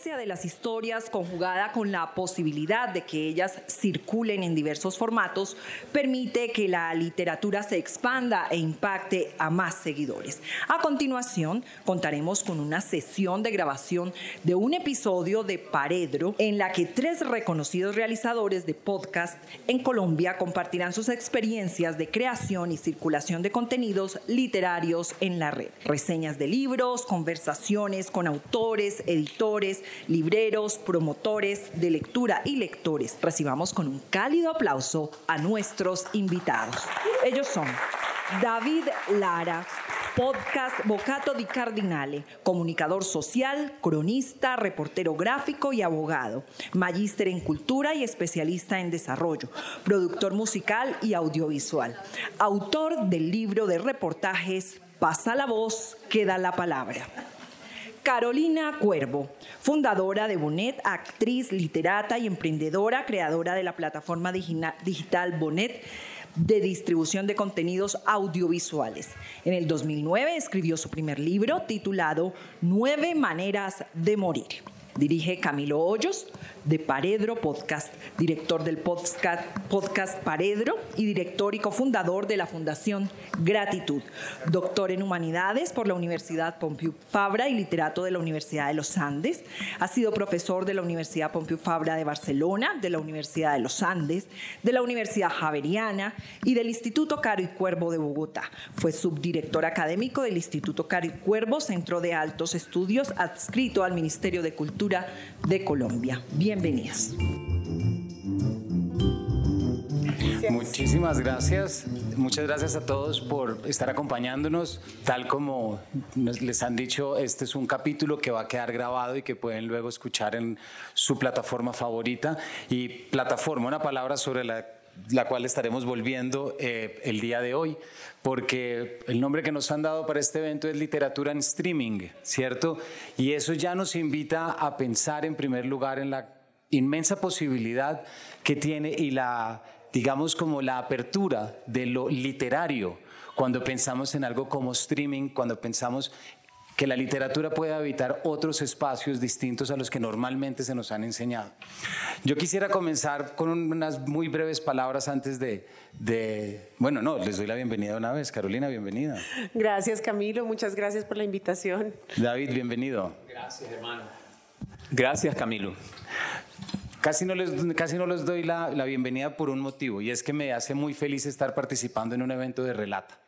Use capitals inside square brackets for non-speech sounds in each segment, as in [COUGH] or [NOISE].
frecuencia de las historias conjugada con la posibilidad de que ellas circulen en diversos formatos permite que la literatura se expanda e impacte a más seguidores. A continuación, contaremos con una sesión de grabación de un episodio de Paredro en la que tres reconocidos realizadores de podcast en Colombia compartirán sus experiencias de creación y circulación de contenidos literarios en la red. Reseñas de libros, conversaciones con autores, editores, libreros, promotores de lectura y lectores. Recibamos con un cálido aplauso a nuestros invitados. Ellos son David Lara, podcast Bocato di Cardinale, comunicador social, cronista, reportero gráfico y abogado, magíster en cultura y especialista en desarrollo, productor musical y audiovisual, autor del libro de reportajes Pasa la voz, queda la palabra. Carolina Cuervo, fundadora de Bonet, actriz, literata y emprendedora, creadora de la plataforma digital Bonet de distribución de contenidos audiovisuales. En el 2009 escribió su primer libro titulado Nueve Maneras de Morir. Dirige Camilo Hoyos, de Paredro Podcast, director del podcast, podcast Paredro y director y cofundador de la Fundación Gratitud, doctor en Humanidades por la Universidad Pompeu Fabra y literato de la Universidad de los Andes. Ha sido profesor de la Universidad Pompeu Fabra de Barcelona, de la Universidad de los Andes, de la Universidad Javeriana y del Instituto Caro y Cuervo de Bogotá. Fue subdirector académico del Instituto Caro y Cuervo, Centro de Altos Estudios adscrito al Ministerio de Cultura de Colombia. Bienvenidos. Muchísimas gracias. Muchas gracias a todos por estar acompañándonos. Tal como les han dicho, este es un capítulo que va a quedar grabado y que pueden luego escuchar en su plataforma favorita. Y plataforma, una palabra sobre la, cual estaremos volviendo eh, el día de hoy, porque el nombre que nos han dado para este evento es literatura en streaming, ¿cierto? Y eso ya nos invita a pensar en primer lugar en la inmensa posibilidad que tiene y la, digamos, como la apertura de lo literario cuando pensamos en algo como streaming, cuando pensamos que la literatura puede habitar otros espacios distintos a los que normalmente se nos han enseñado. Yo quisiera comenzar con unas muy breves palabras antes de, de, bueno, no, les doy la bienvenida una vez. Carolina, bienvenida. Gracias, Camilo, muchas gracias por la invitación. David, bienvenido. Gracias, hermano. Gracias, Camilo. Casi no les, casi no les doy la, la bienvenida por un motivo y es que me hace muy feliz estar participando en un evento de relata.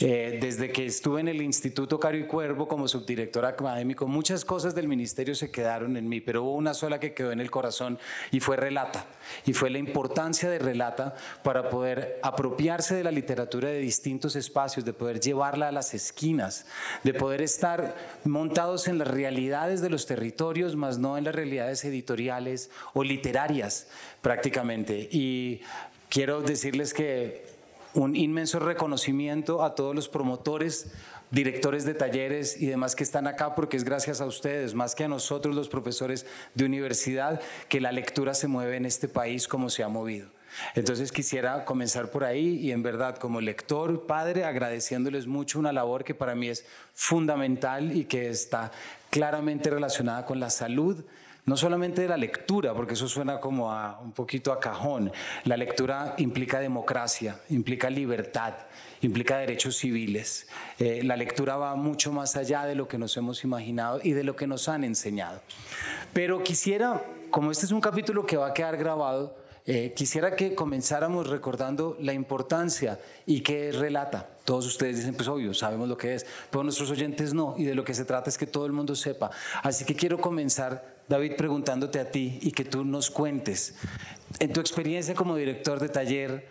Eh, desde que estuve en el Instituto Caro y Cuervo como subdirector académico, muchas cosas del ministerio se quedaron en mí, pero hubo una sola que quedó en el corazón y fue Relata. Y fue la importancia de Relata para poder apropiarse de la literatura de distintos espacios, de poder llevarla a las esquinas, de poder estar montados en las realidades de los territorios, más no en las realidades editoriales o literarias prácticamente. Y quiero decirles que un inmenso reconocimiento a todos los promotores, directores de talleres y demás que están acá, porque es gracias a ustedes, más que a nosotros los profesores de universidad, que la lectura se mueve en este país como se ha movido. Entonces quisiera comenzar por ahí y en verdad como lector, padre, agradeciéndoles mucho una labor que para mí es fundamental y que está claramente relacionada con la salud, no solamente de la lectura, porque eso suena como un poquito a cajón. La lectura implica democracia, implica libertad, implica derechos civiles. Eh, la lectura va mucho más allá de lo que nos hemos imaginado y de lo que nos han enseñado. Pero quisiera, como este es un capítulo que va a quedar grabado, eh, quisiera que comenzáramos recordando la importancia y qué relata. Todos ustedes dicen, pues obvio, sabemos lo que es, pero nuestros oyentes no, y de lo que se trata es que todo el mundo sepa. Así que quiero comenzar David, preguntándote a ti y que tú nos cuentes, en tu experiencia como director de taller,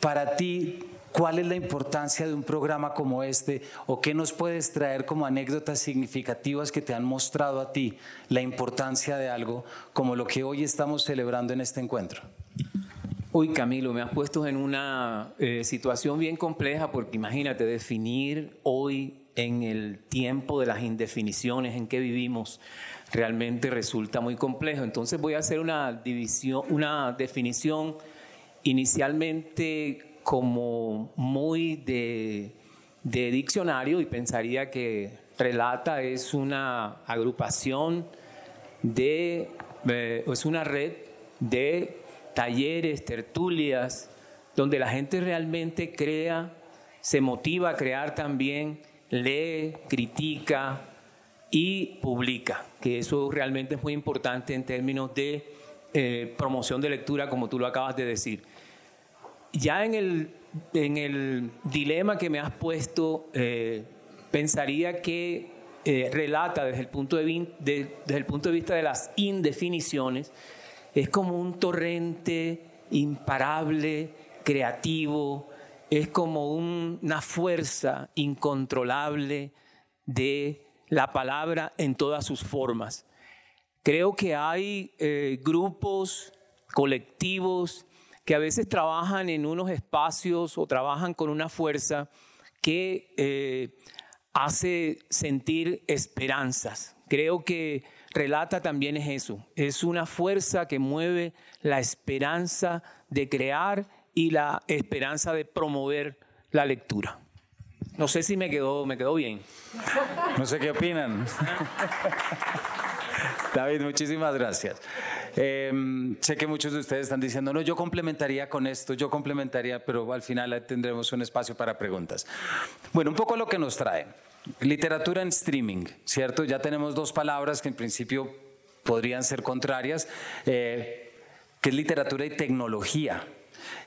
para ti, ¿cuál es la importancia de un programa como este o qué nos puedes traer como anécdotas significativas que te han mostrado a ti la importancia de algo como lo que hoy estamos celebrando en este encuentro? Uy, Camilo, me has puesto en una eh, situación bien compleja porque imagínate definir hoy en el tiempo de las indefiniciones en que vivimos realmente resulta muy complejo. Entonces voy a hacer una división, una definición inicialmente como muy de, de diccionario y pensaría que relata es una agrupación de, eh, es una red de talleres, tertulias, donde la gente realmente crea, se motiva a crear también, lee, critica y publica, que eso realmente es muy importante en términos de eh, promoción de lectura, como tú lo acabas de decir. Ya en el, en el dilema que me has puesto, eh, pensaría que eh, relata desde el, punto de, desde el punto de vista de las indefiniciones, es como un torrente imparable, creativo, es como una fuerza incontrolable de la palabra en todas sus formas. Creo que hay eh, grupos, colectivos, que a veces trabajan en unos espacios o trabajan con una fuerza que eh, hace sentir esperanzas. Creo que relata también es eso, es una fuerza que mueve la esperanza de crear y la esperanza de promover la lectura. No sé si me quedó, me quedó bien. No sé qué opinan. [LAUGHS] David, muchísimas gracias. Em, sé que muchos de ustedes están diciendo, no, yo complementaría con esto, yo complementaría, pero al final tendremos un espacio para preguntas. Bueno, un poco lo que nos trae. Literatura en streaming, ¿cierto? Ya tenemos dos palabras que en principio podrían ser contrarias, eh, que es literatura y tecnología.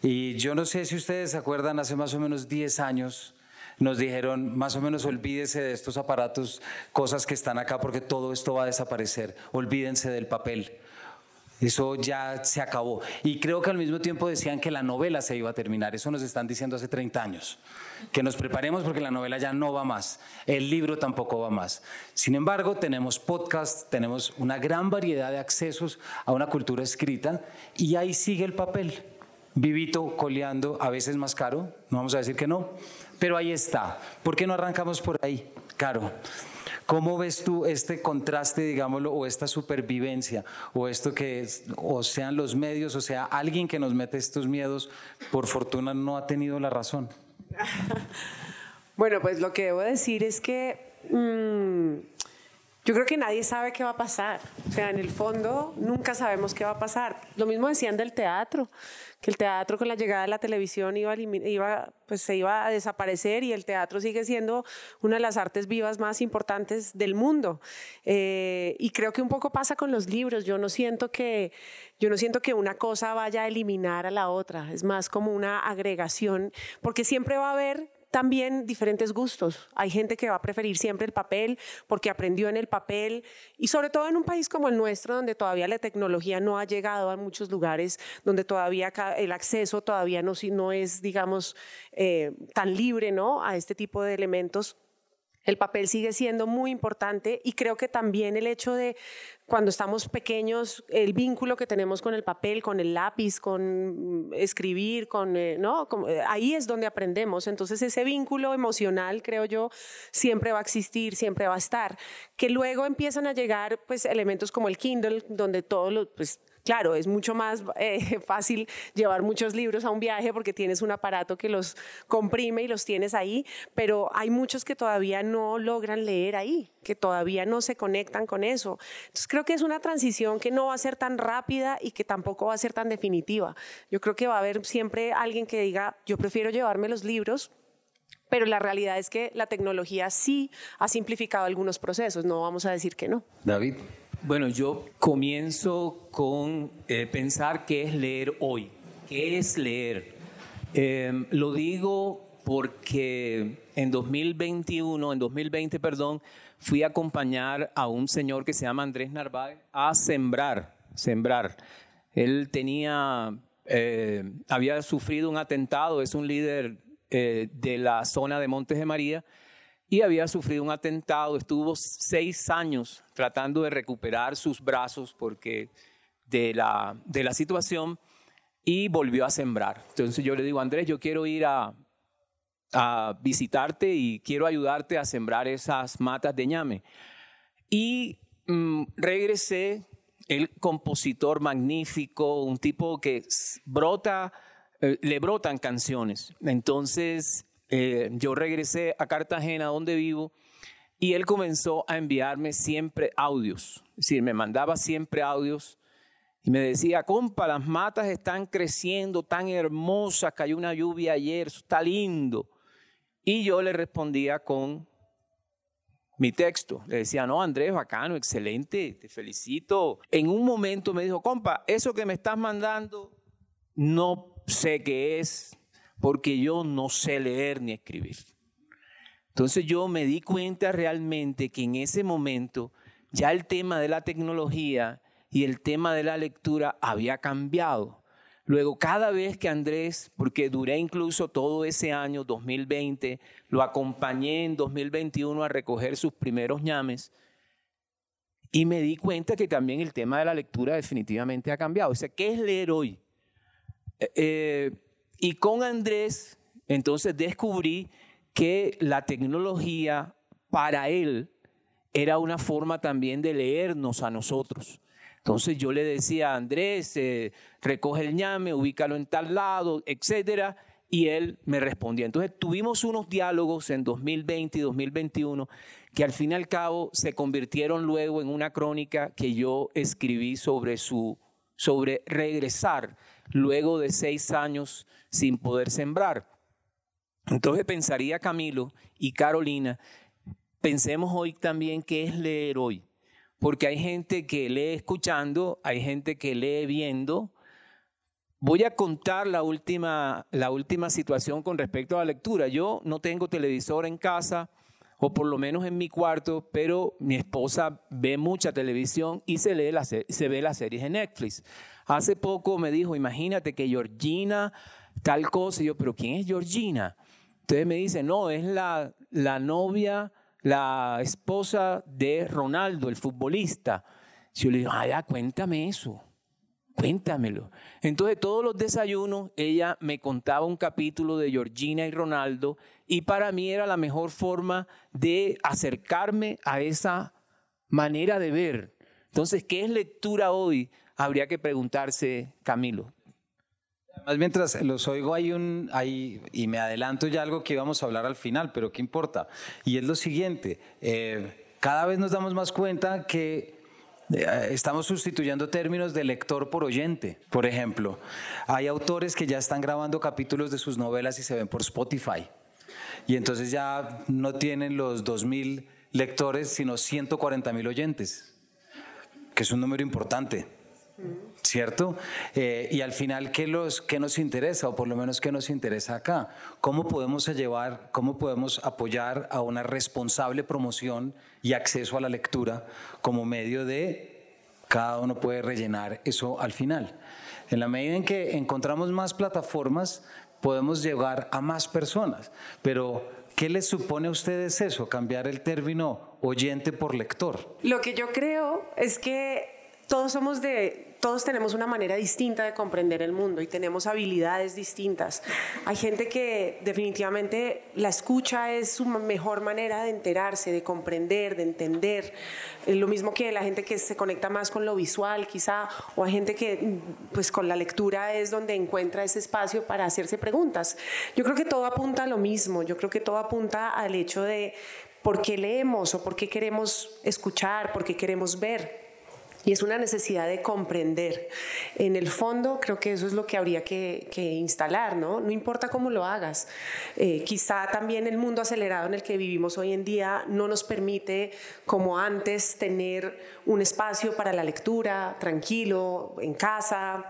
Y yo no sé si ustedes se acuerdan, hace más o menos 10 años nos dijeron, más o menos olvídese de estos aparatos, cosas que están acá, porque todo esto va a desaparecer, olvídense del papel. Eso ya se acabó. Y creo que al mismo tiempo decían que la novela se iba a terminar. Eso nos están diciendo hace 30 años. Que nos preparemos porque la novela ya no va más. El libro tampoco va más. Sin embargo, tenemos podcasts, tenemos una gran variedad de accesos a una cultura escrita y ahí sigue el papel. Vivito coleando, a veces más caro, no vamos a decir que no, pero ahí está. ¿Por qué no arrancamos por ahí? Caro. ¿Cómo ves tú este contraste, digámoslo, o esta supervivencia, o esto que, o sean los medios, o sea, alguien que nos mete estos miedos, por fortuna no ha tenido la razón? [LAUGHS] bueno, pues lo que debo decir es que mm, yo creo que nadie sabe qué va a pasar. O sea, en el fondo nunca sabemos qué va a pasar. Lo mismo decían del teatro que el teatro con la llegada de la televisión iba, iba, pues se iba a desaparecer y el teatro sigue siendo una de las artes vivas más importantes del mundo. Eh, y creo que un poco pasa con los libros. Yo no siento que yo no siento que una cosa vaya a eliminar a la otra. Es más como una agregación, porque siempre va a haber también diferentes gustos. Hay gente que va a preferir siempre el papel porque aprendió en el papel y sobre todo en un país como el nuestro donde todavía la tecnología no ha llegado a muchos lugares, donde todavía el acceso todavía no, es, digamos, eh, tan libre ¿no? a este tipo de elementos. El papel sigue siendo muy importante y creo que también el hecho de cuando estamos pequeños, el vínculo que tenemos con el papel, con el lápiz, con escribir, con, eh, ¿no? Eh, ahí es donde aprendemos. Entonces ese vínculo emocional, creo yo, siempre va a existir, siempre va a estar. Que luego empiezan a llegar pues elementos como el Kindle, donde todo lo, pues, Claro, es mucho más [LAUGHS] eh, fácil llevar muchos libros a un viaje porque tienes un aparato que los comprime y los tienes ahí, pero hay muchos que todavía no logran leer ahí, que todavía no se conectan con eso. Entonces creo que es una transición que no va a ser tan rápida y que tampoco va a ser tan definitiva. Yo creo que va a haber siempre alguien que diga, yo prefiero llevarme los libros pero la realidad es que la tecnología sí ha simplificado algunos procesos, no vamos a decir que no. David. Bueno, yo comienzo con eh, pensar qué es leer hoy. ¿Qué es leer? Em, lo digo porque en 2021, en 2020, perdón, fui a acompañar a un señor que se llama Andrés Narváez a sembrar, sembrar. Él tenía, eh, había sufrido un atentado, es un líder eh, de la zona de Montes de María, y había sufrido un atentado, estuvo seis años tratando de recuperar sus brazos porque de la, de la situación y volvió a sembrar. Entonces yo le digo, Andrés, yo quiero ir a, a visitarte y quiero ayudarte a sembrar esas matas de ñame. Y mm, regresé, el compositor magnífico, un tipo que brota, eh, le brotan canciones. Entonces eh, yo regresé a Cartagena, donde vivo, y él comenzó a enviarme siempre audios. Es decir, me mandaba siempre audios y me decía, compa, las matas están creciendo tan hermosas, cayó una lluvia ayer, está lindo. Y yo le respondía con mi texto. Le decía, no, Andrés, bacano, excelente, te felicito. En un momento me dijo, compa, eso que me estás mandando, no sé qué es, porque yo no sé leer ni escribir. Entonces yo me di cuenta realmente que en ese momento ya el tema de la tecnología y el tema de la lectura había cambiado. Luego, cada vez que Andrés, porque duré incluso todo ese año 2020, lo acompañé en 2021 a recoger sus primeros ñames, y me di cuenta que también el tema de la lectura definitivamente ha cambiado. O sea, ¿qué es leer hoy? Eh, eh, y con Andrés, entonces descubrí que la tecnología para él era una forma también de leernos a nosotros. Entonces yo le decía a Andrés, eh, recoge el ñame, ubícalo en tal lado, etcétera, y él me respondía. Entonces tuvimos unos diálogos en 2020 y 2021 que al fin y al cabo se convirtieron luego en una crónica que yo escribí sobre su sobre regresar luego de seis años sin poder sembrar. Entonces pensaría Camilo y Carolina, pensemos hoy también qué es leer hoy porque hay gente que lee escuchando, hay gente que lee viendo. Voy a contar la última, la última situación con respecto a la lectura. Yo no tengo televisor en casa, o por lo menos en mi cuarto, pero mi esposa ve mucha televisión y se, lee la, se ve las series en Netflix. Hace poco me dijo, imagínate que Georgina, tal cosa, y yo, pero ¿quién es Georgina? Entonces me dice, no, es la, la novia la esposa de Ronaldo, el futbolista. Yo le digo, ah, ya, cuéntame eso, cuéntamelo. Entonces, todos los desayunos, ella me contaba un capítulo de Georgina y Ronaldo, y para mí era la mejor forma de acercarme a esa manera de ver. Entonces, ¿qué es lectura hoy? Habría que preguntarse, Camilo. Más mientras los oigo hay un, hay, y me adelanto ya algo que íbamos a hablar al final, pero ¿qué importa? Y es lo siguiente, eh, cada vez nos damos más cuenta que eh, Estamos sustituyendo términos de lector por oyente. Por ejemplo, hay autores que ya están grabando capítulos de sus novelas y se ven por Spotify. Y entonces ya no tienen los 2.000 lectores, sino 140.000 oyentes, que es un número importante. ¿Cierto? Eh, y al final, ¿qué, los, ¿qué nos interesa? O por lo menos, ¿qué nos interesa acá? ¿Cómo podemos llevar, cómo podemos apoyar a una responsable promoción y acceso a la lectura como medio de cada uno puede rellenar eso al final? En la medida en que encontramos más plataformas, podemos llegar a más personas, pero ¿Qué les supone a ustedes eso, cambiar el término oyente por lector? Lo que yo creo es que todos somos de, todos tenemos una manera distinta de comprender el mundo y tenemos habilidades distintas. Hay gente que definitivamente la escucha es su mejor manera de enterarse, de comprender, de entender. Lo mismo que la gente que se conecta más con lo visual, quizá, o hay gente que, pues, con la lectura es donde encuentra ese espacio para hacerse preguntas. Yo creo que todo apunta a lo mismo. Yo creo que todo apunta al hecho de por qué leemos o por qué queremos escuchar, por qué queremos ver. Y es una necesidad de comprender. En el fondo, creo que eso es lo que habría que, instalar, ¿no? No importa cómo lo hagas. Eh, quizá también el mundo acelerado en el que vivimos hoy en día no nos permite, como antes, tener un espacio para la lectura tranquilo, en casa,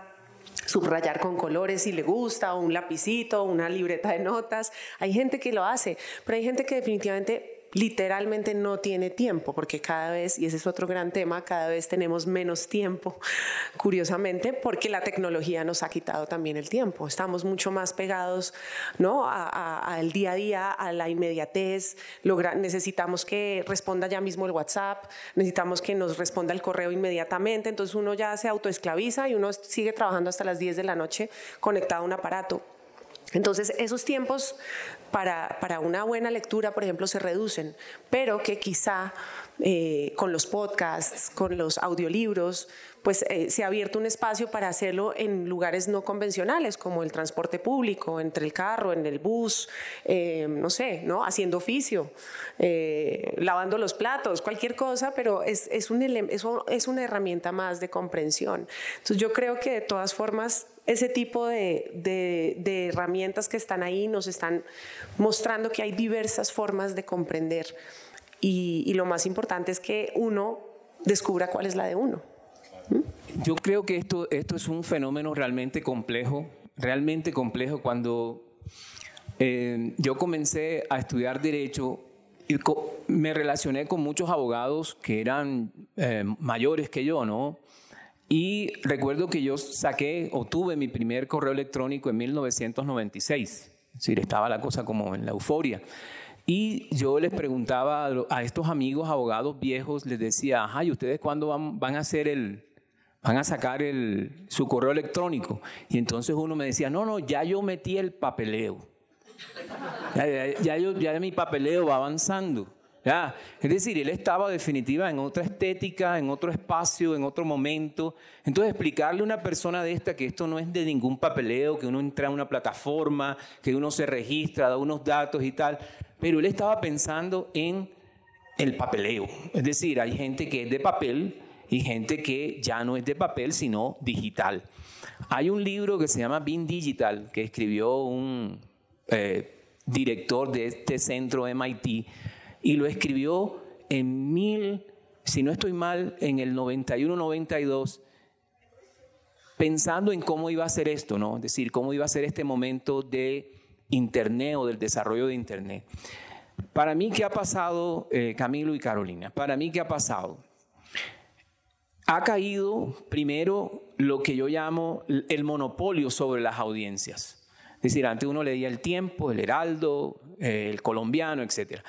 subrayar con colores si le gusta, o un lapicito, una libreta de notas. Hay gente que lo hace, pero hay gente que definitivamente literalmente no tiene tiempo, porque cada vez, y ese es otro gran tema, cada vez tenemos menos tiempo, [LAUGHS] curiosamente, porque la tecnología nos ha quitado también el tiempo. Estamos mucho más pegados ¿no? al día a día, a la inmediatez. necesitamos que responda ya mismo el WhatsApp, necesitamos que nos responda el correo inmediatamente, entonces uno ya se autoesclaviza y uno sigue trabajando hasta las 10 de la noche conectado a un aparato. Entonces, esos tiempos para, una buena lectura, por ejemplo, se reducen, pero que quizá eh, con los podcasts, con los audiolibros, pues eh, se ha abierto un espacio para hacerlo en lugares no convencionales, como el transporte público, entre el carro, en el bus, eh, no sé, ¿no? haciendo oficio, lavando los platos, cualquier cosa, pero es, es, un, es una herramienta más de comprensión. Entonces yo creo que de todas formas ese tipo de, de, herramientas que están ahí nos están mostrando que hay diversas formas de comprender y, lo más importante es que uno descubra cuál es la de uno. Yo creo que esto, esto es un fenómeno realmente complejo, realmente complejo. Cuando eh, yo comencé a estudiar derecho, me relacioné con muchos abogados que eran eh, mayores que yo, ¿no? Y recuerdo que yo saqué o tuve mi primer correo electrónico en 1996. Es decir, estaba la cosa como en la euforia. Y yo les preguntaba a estos amigos abogados viejos, les decía, ajá, ¿y ustedes cuándo van, a hacer el, van a sacar el, su correo electrónico? Y entonces uno me decía, no, no, ya yo metí el papeleo. Ya, ya mi papeleo va avanzando. Ya. Es decir, él estaba definitiva en otra estética, en otro espacio, en otro momento. Entonces, explicarle a una persona de esta que esto no es de ningún papeleo, que uno entra a una plataforma, que uno se registra, da unos datos y tal, pero él estaba pensando en el papeleo. Es decir, hay gente que es de papel y gente que ya no es de papel, sino digital. Hay un libro que se llama Bean Digital, que escribió un eh, director de este centro MIT, y lo escribió en mil, si no estoy mal, en el 91-92, pensando en cómo iba a ser esto, ¿no? Es decir, cómo iba a ser este momento de Internet o del desarrollo de Internet. Para mí, ¿qué ha pasado, eh, Camilo y Carolina? Para mí, ¿qué ha pasado? Ha caído primero lo que yo llamo el monopolio sobre las audiencias. Es decir, antes uno leía el tiempo, el heraldo, eh, el colombiano, etc.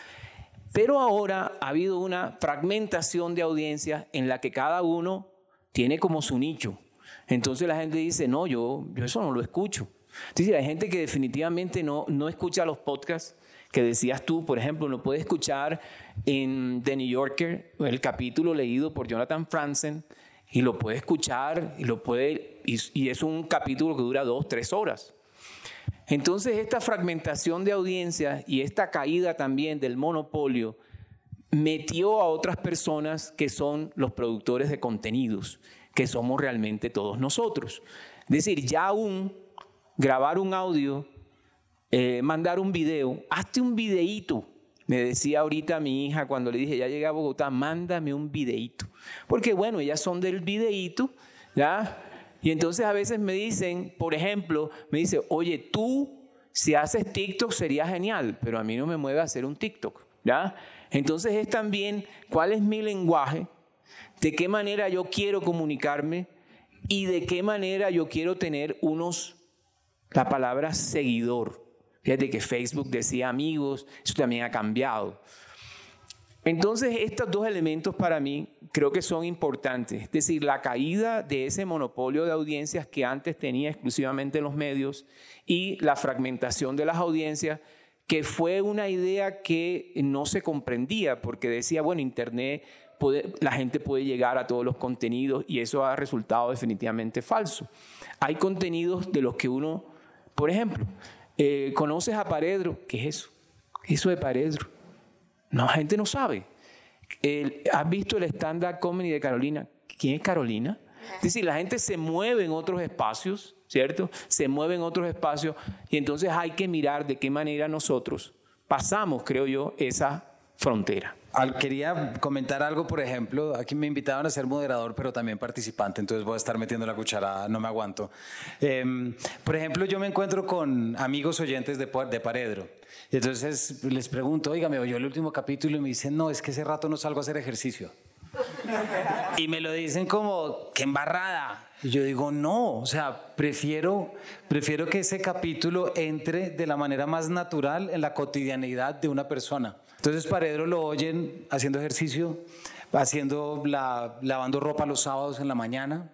Pero ahora ha habido una fragmentación de audiencias en la que cada uno tiene como su nicho. Entonces la gente dice, no, yo, yo eso no lo escucho. Es decir, hay gente que definitivamente no, no escucha los podcasts que decías tú, por ejemplo, no puede escuchar en The New Yorker el capítulo leído por Jonathan Franzen y lo puede escuchar y lo puede y, es un capítulo que dura dos, tres horas. Entonces esta fragmentación de audiencia y esta caída también del monopolio metió a otras personas que son los productores de contenidos, que somos realmente todos nosotros. Es decir, ya un grabar un audio, eh, mandar un video, hazte un videíto. Me decía ahorita mi hija cuando le dije, ya llegué a Bogotá, mándame un videíto. Porque bueno, ellas son del videíto, ¿ya? Y entonces a veces me dicen, por ejemplo, me dice, oye, tú si haces TikTok sería genial, pero a mí no me mueve a hacer un TikTok, ¿ya? Entonces es también cuál es mi lenguaje, de qué manera yo quiero comunicarme y de qué manera yo quiero tener unos la palabra seguidor. Fíjate que Facebook decía amigos, eso también ha cambiado. Entonces, estos dos elementos para mí creo que son importantes. Es decir, la caída de ese monopolio de audiencias que antes tenía exclusivamente los medios y la fragmentación de las audiencias, que fue una idea que no se comprendía porque decía, bueno, Internet, la gente puede llegar a todos los contenidos y eso ha resultado definitivamente falso. Hay contenidos de los que uno por ejemplo, eh, ¿conoces a Paredro? ¿Qué es eso? ¿Qué es eso de Paredro? No, la gente no sabe. ¿Has visto el stand-up comedy de Carolina? ¿Quién es Carolina? Es decir, la gente se mueve en otros espacios, ¿cierto? Se mueve en otros espacios y entonces hay que mirar de qué manera nosotros pasamos, creo yo, esa frontera. Quería comentar algo, por ejemplo, aquí me invitaban a ser moderador, pero también participante, entonces voy a estar metiendo la cuchara, no me aguanto. Em, por ejemplo, yo me encuentro con amigos oyentes de, de Paredro, y entonces les pregunto, oiga, me oyó el último capítulo y me dicen, no, es que ese rato no salgo a hacer ejercicio. Y me lo dicen como, qué embarrada. Y yo digo, no, o sea, prefiero, prefiero que ese capítulo entre de la manera más natural en la cotidianidad de una persona. Entonces Paredro lo oyen haciendo ejercicio, haciendo la, lavando ropa los sábados en la mañana,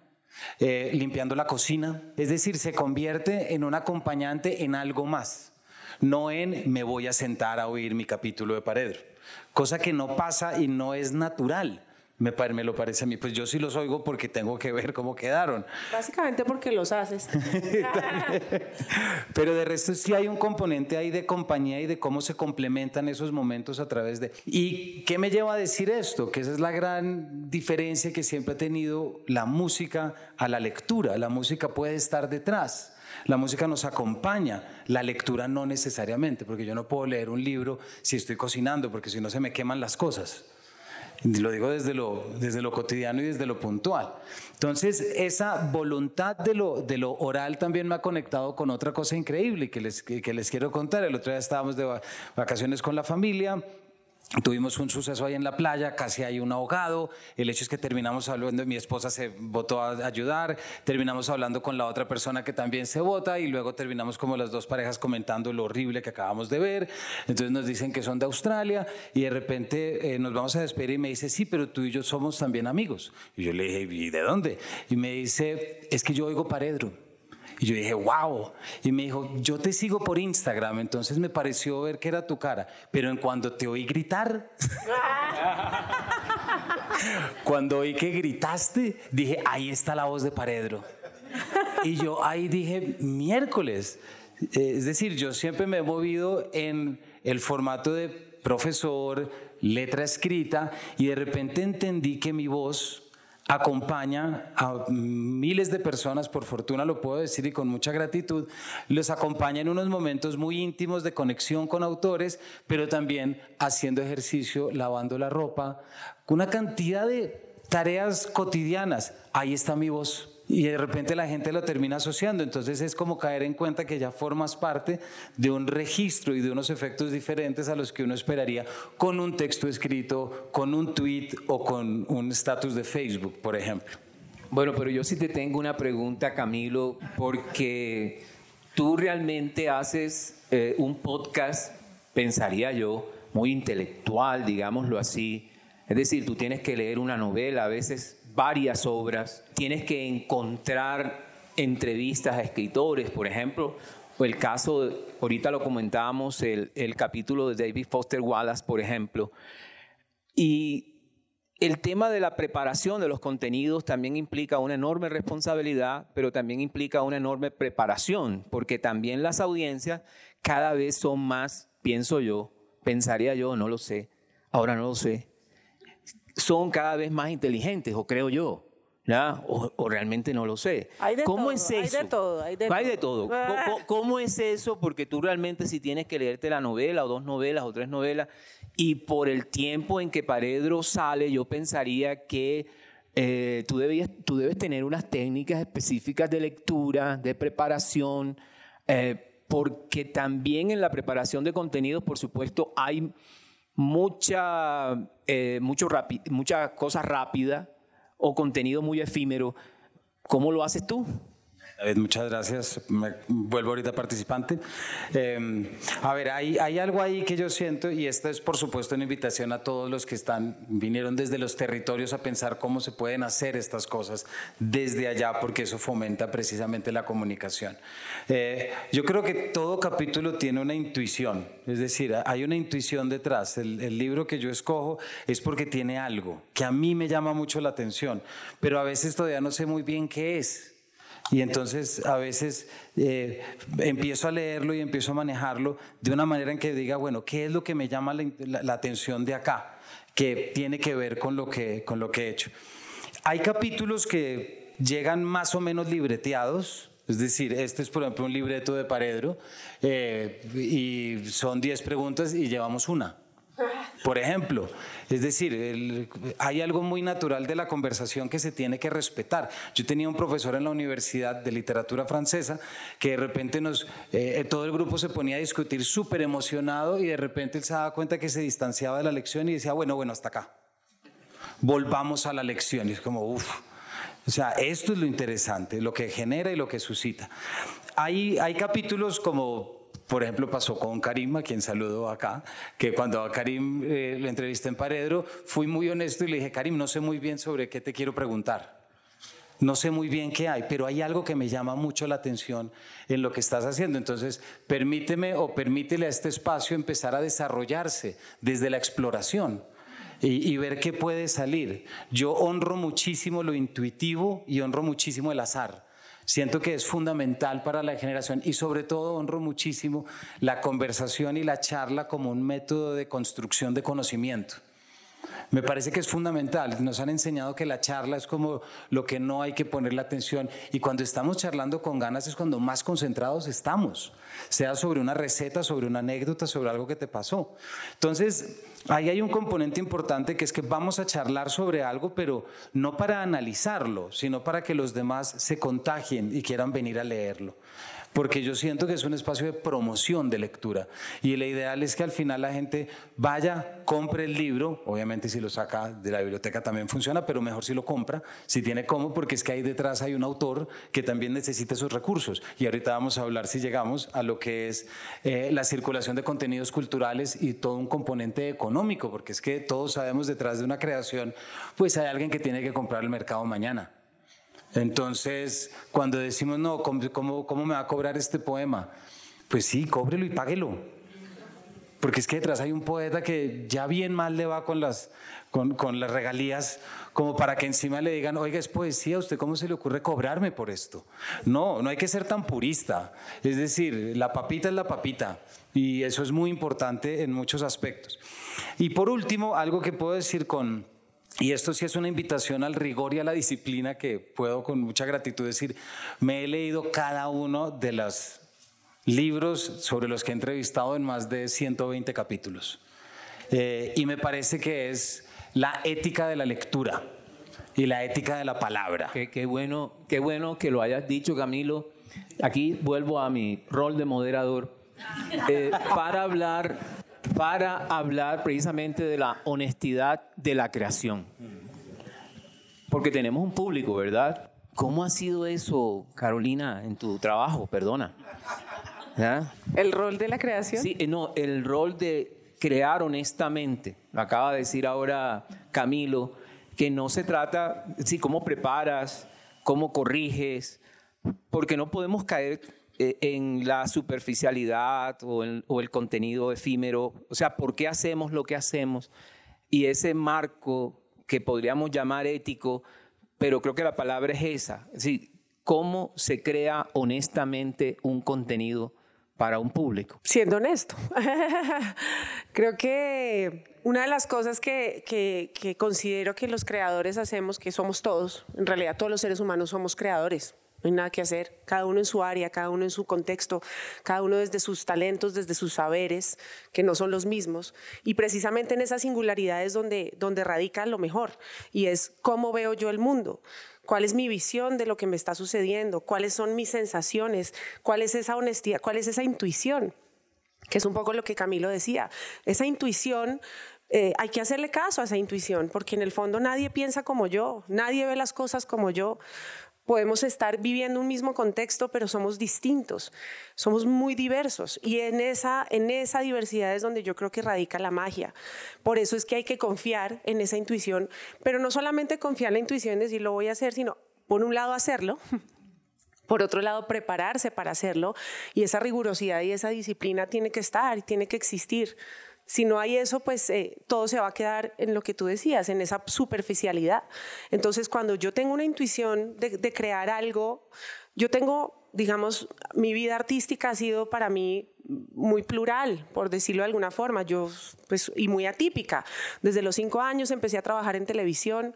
eh, limpiando la cocina. Es decir, se convierte en un acompañante en algo más, no en me voy a sentar a oír mi capítulo de Paredro. cosa que no pasa y no es natural. Me, me, lo parece a mí, pues yo sí los oigo porque tengo que ver cómo quedaron. Básicamente porque los haces. [LAUGHS] Pero de resto sí hay un componente ahí de compañía y de cómo se complementan esos momentos a través de... ¿Y qué me lleva a decir esto? Que esa es la gran diferencia que siempre ha tenido la música a la lectura. La música puede estar detrás. La música nos acompaña, la lectura no necesariamente, porque yo no puedo leer un libro si estoy cocinando, porque si no se me queman las cosas. Lo digo desde lo, desde lo cotidiano y desde lo puntual. Entonces, esa voluntad de lo, de lo oral también me ha conectado con otra cosa increíble que les, que les quiero contar. El otro día estábamos de vacaciones con la familia Tuvimos un suceso ahí en la playa, casi hay un ahogado. El hecho es que terminamos hablando, mi esposa se votó a ayudar, terminamos hablando con la otra persona que también se vota y luego terminamos como las dos parejas comentando lo horrible que acabamos de ver. Entonces nos dicen que son de Australia y de repente eh, nos vamos a despedir y me dice, sí, pero tú y yo somos también amigos. Y yo le dije, ¿y de dónde? Y me dice, es que yo oigo Paredro. Y yo dije, wow. Y me dijo, yo te sigo por Instagram, entonces me pareció ver que era tu cara. Pero en cuando te oí gritar, [LAUGHS] cuando oí que gritaste, dije, ahí está la voz de Paredro. Y yo ahí dije, miércoles. Eh, es decir, yo siempre me he movido en el formato de profesor, letra escrita, y de repente entendí que mi voz acompaña a miles de personas, por fortuna lo puedo decir y con mucha gratitud, los acompaña en unos momentos muy íntimos de conexión con autores, pero también haciendo ejercicio, lavando la ropa, una cantidad de tareas cotidianas. Ahí está mi voz y de repente la gente lo termina asociando. Entonces es como caer en cuenta que ya formas parte de un registro y de unos efectos diferentes a los que uno esperaría con un texto escrito, con un tweet o con un status de Facebook, por ejemplo. Bueno, pero yo sí te tengo una pregunta, Camilo, porque tú realmente haces eh, un podcast, pensaría yo, muy intelectual, digámoslo así. Es decir, tú tienes que leer una novela, a veces varias obras, tienes que encontrar entrevistas a escritores, por ejemplo, el caso, ahorita lo comentábamos, el, el capítulo de David Foster Wallace, por ejemplo, y el tema de la preparación de los contenidos también implica una enorme responsabilidad, pero también implica una enorme preparación, porque también las audiencias cada vez son más, pienso yo, pensaría yo, no lo sé, ahora no lo sé, son cada vez más inteligentes, o creo yo. ¿ya? O, realmente no lo sé. Hay de ¿Cómo todo, es hay eso? de todo, hay de Hay de todo. todo. Ah. ¿Cómo, cómo es eso? Porque tú realmente si tienes que leerte la novela o dos novelas o tres novelas y por el tiempo en que Paredro sale, yo pensaría que eh, tú, debías, tú debes tener unas técnicas específicas de lectura, de preparación, eh, porque también en la preparación de contenidos, por supuesto, hay mucha, eh, mucho mucha cosa rápida o contenido muy efímero. ¿Cómo lo haces tú? David, muchas gracias. Me vuelvo ahorita participante. Eh, a ver, hay, hay algo ahí que yo siento y esta es por supuesto una invitación a todos los que están, vinieron desde los territorios a pensar cómo se pueden hacer estas cosas desde allá porque eso fomenta precisamente la comunicación. Eh, yo creo que todo capítulo tiene una intuición, es decir, hay una intuición detrás. El, el libro que yo escojo es porque tiene algo que a mí me llama mucho la atención, pero a veces todavía no sé muy bien qué es. Y entonces a veces eh, empiezo a leerlo y empiezo a manejarlo de una manera en que diga, bueno, ¿qué es lo que me llama la, atención de acá? Que tiene que ver con lo que, con lo que he hecho. Hay capítulos que llegan más o menos libreteados. Es decir, este es por ejemplo un libreto de Paredro eh, y son 10 preguntas y llevamos una. Por ejemplo, es decir, hay algo muy natural de la conversación que se tiene que respetar. Yo tenía un profesor en la universidad de literatura francesa que de repente nos, eh, todo el grupo se ponía a discutir súper emocionado y de repente él se daba cuenta que se distanciaba de la lección y decía, bueno, bueno, hasta acá. Volvamos a la lección. Y es como, uff. O sea, esto es lo interesante, lo que genera y lo que suscita. Hay, hay capítulos como, por ejemplo, pasó con Karim, a quien saludo acá, que cuando a Karim eh, lo entrevisté en Paredro, fui muy honesto y le dije, Karim, no sé muy bien sobre qué te quiero preguntar. no sé muy bien qué hay, pero hay algo que me llama mucho la atención en lo que estás haciendo. Entonces, permíteme o permítele a este espacio empezar a desarrollarse desde la exploración. Y, y, ver qué puede salir. Yo honro muchísimo lo intuitivo y honro muchísimo el azar. Siento que es fundamental para la generación y sobre todo honro muchísimo la conversación y la charla como un método de construcción de conocimiento. Me parece que es fundamental. Nos han enseñado que la charla es como lo que no hay que ponerle atención. Y cuando estamos charlando con ganas es cuando más concentrados estamos. Sea sobre una receta, sobre una anécdota, sobre algo que te pasó. Entonces, ahí hay un componente importante que es que vamos a charlar sobre algo, pero no para analizarlo, sino para que los demás se contagien y quieran venir a leerlo porque yo siento que es un espacio de promoción de lectura. Y la ideal es que al final la gente vaya, compre el libro, obviamente si lo saca de la biblioteca también funciona, pero mejor si lo compra, si tiene cómo, porque es que ahí detrás hay un autor que también necesita esos recursos. Y ahorita vamos a hablar si llegamos a lo que es eh, la circulación de contenidos culturales y todo un componente económico, porque es que todos sabemos detrás de una creación, pues hay alguien que tiene que comprar el mercado mañana. Entonces, cuando decimos, no, ¿cómo, ¿cómo, me va a cobrar este poema? Pues sí, cóbrelo y páguelo. Porque es que detrás hay un poeta que ya bien mal le va con las, con, con las regalías, como para que encima le digan, oiga, es poesía, ¿usted cómo se le ocurre cobrarme por esto? No, no hay que ser tan purista. Es decir, la papita es la papita. Y eso es muy importante en muchos aspectos. Y por último, algo que puedo decir con, y esto sí es una invitación al rigor y a la disciplina que puedo con mucha gratitud decir, me he leído cada uno de los libros sobre los que he entrevistado en más de 120 capítulos. Eh, y me parece que es la ética de la lectura y la ética de la palabra. Qué, bueno, qué bueno que lo hayas dicho, Camilo. Aquí vuelvo a mi rol de moderador eh, para hablar para hablar precisamente de la honestidad de la creación. Porque tenemos un público, ¿verdad? ¿Cómo ha sido eso, Carolina, en tu trabajo? Perdona. ¿El rol de la creación? Sí, eh, no, el rol de crear honestamente. Lo acaba de decir ahora Camilo, que no se trata, sí, cómo preparas, cómo corriges, porque no podemos caer en la superficialidad o, el contenido efímero, o sea, ¿por qué hacemos lo que hacemos? Y ese marco que podríamos llamar ético, pero creo que la palabra es esa, es cómo se crea honestamente un contenido para un público. Siendo honesto, [LAUGHS] creo que una de las cosas que considero que los creadores hacemos, que somos todos, en realidad todos los seres humanos somos creadores, no hay nada que hacer, cada uno en su área, cada uno en su contexto, cada uno desde sus talentos, desde sus saberes, que no son los mismos. Y precisamente en esa singularidad es donde, donde radica lo mejor, y es cómo veo yo el mundo. ¿Cuál es mi visión de lo que me está sucediendo? ¿Cuáles son mis sensaciones? ¿Cuál es esa honestidad? ¿Cuál es esa intuición? Que es un poco lo que Camilo decía. Esa intuición eh, hay que hacerle caso a esa intuición, porque en el fondo nadie piensa como yo, nadie ve las cosas como yo. Podemos estar viviendo un mismo contexto, pero somos distintos, somos muy diversos y en esa, en esa diversidad es donde yo creo que radica la magia. Por eso es que hay que confiar en esa intuición, pero no solamente confiar en la intuición, decir lo voy a hacer, sino por un lado hacerlo, [LAUGHS] por otro lado prepararse para hacerlo y esa rigurosidad y esa disciplina tiene que estar y tiene que existir. Si no hay eso, pues eh, todo se va a quedar en lo que tú decías, en esa superficialidad. Entonces, cuando yo tengo una intuición de, crear algo, yo tengo, digamos, mi vida artística ha sido para mí muy plural, por decirlo de alguna forma, yo, pues, y muy atípica. Desde los cinco años empecé a trabajar en televisión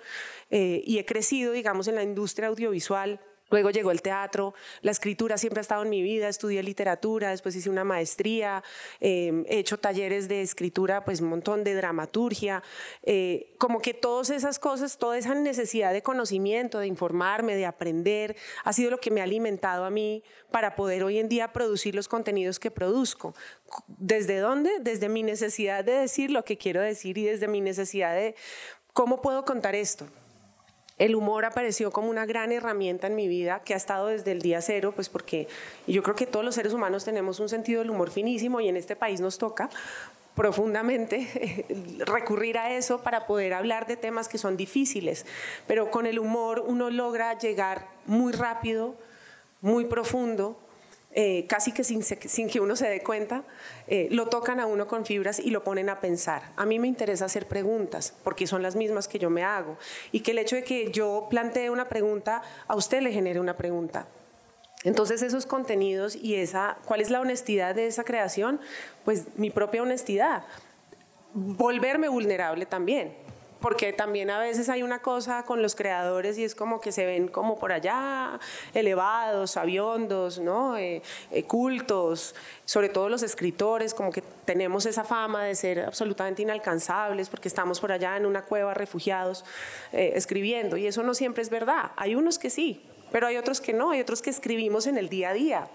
eh, y he crecido, digamos, en la industria audiovisual Luego llegó el teatro, la escritura siempre ha estado en mi vida, estudié literatura, después hice una maestría, em, he hecho talleres de escritura, pues un montón de dramaturgia, eh, como que todas esas cosas, toda esa necesidad de conocimiento, de informarme, de aprender, ha sido lo que me ha alimentado a mí para poder hoy en día producir los contenidos que produzco. ¿Desde dónde? Desde mi necesidad de decir lo que quiero decir y desde mi necesidad de cómo puedo contar esto el humor apareció como una gran herramienta en mi vida que ha estado desde el día cero, pues porque yo creo que todos los seres humanos tenemos un sentido del humor finísimo y en este país nos toca, profundamente [LAUGHS] recurrir a eso para poder hablar de temas que son difíciles, pero con el humor uno logra llegar muy rápido, muy profundo, eh, casi que sin, que uno se dé cuenta, eh, lo tocan a uno con fibras y lo ponen a pensar. A mí me interesa hacer preguntas, porque son las mismas que yo me hago, y que el hecho de que yo plantee una pregunta, a usted le genere una pregunta. Entonces esos contenidos y esa, ¿cuál es la honestidad de esa creación? Pues mi propia honestidad. Volverme vulnerable también, porque también a veces hay una cosa con los creadores y es como que se ven como por allá elevados, aviondos, ¿no? Eh, eh, cultos, sobre todo los escritores, como que tenemos esa fama de ser absolutamente inalcanzables porque estamos por allá en una cueva refugiados eh, escribiendo y eso no siempre es verdad. Hay unos que sí, pero hay otros que no, hay otros que escribimos en el día a día.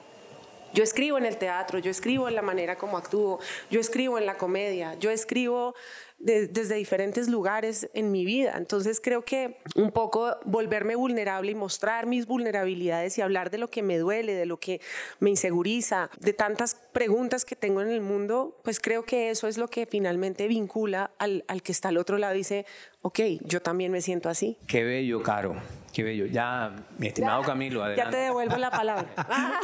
Yo escribo en el teatro, yo escribo en la manera como actúo, yo escribo en la comedia, yo escribo desde diferentes lugares en mi vida. Entonces creo que un poco volverme vulnerable y mostrar mis vulnerabilidades y hablar de lo que me duele, de lo que me inseguriza, de tantas preguntas que tengo en el mundo, pues creo que eso es lo que finalmente vincula al, al que está al otro lado y dice, ok, yo también me siento así. Qué bello, Caro. Qué bello. Ya, mi estimado Camilo, adelante. Ya te devuelvo la palabra. [LAUGHS]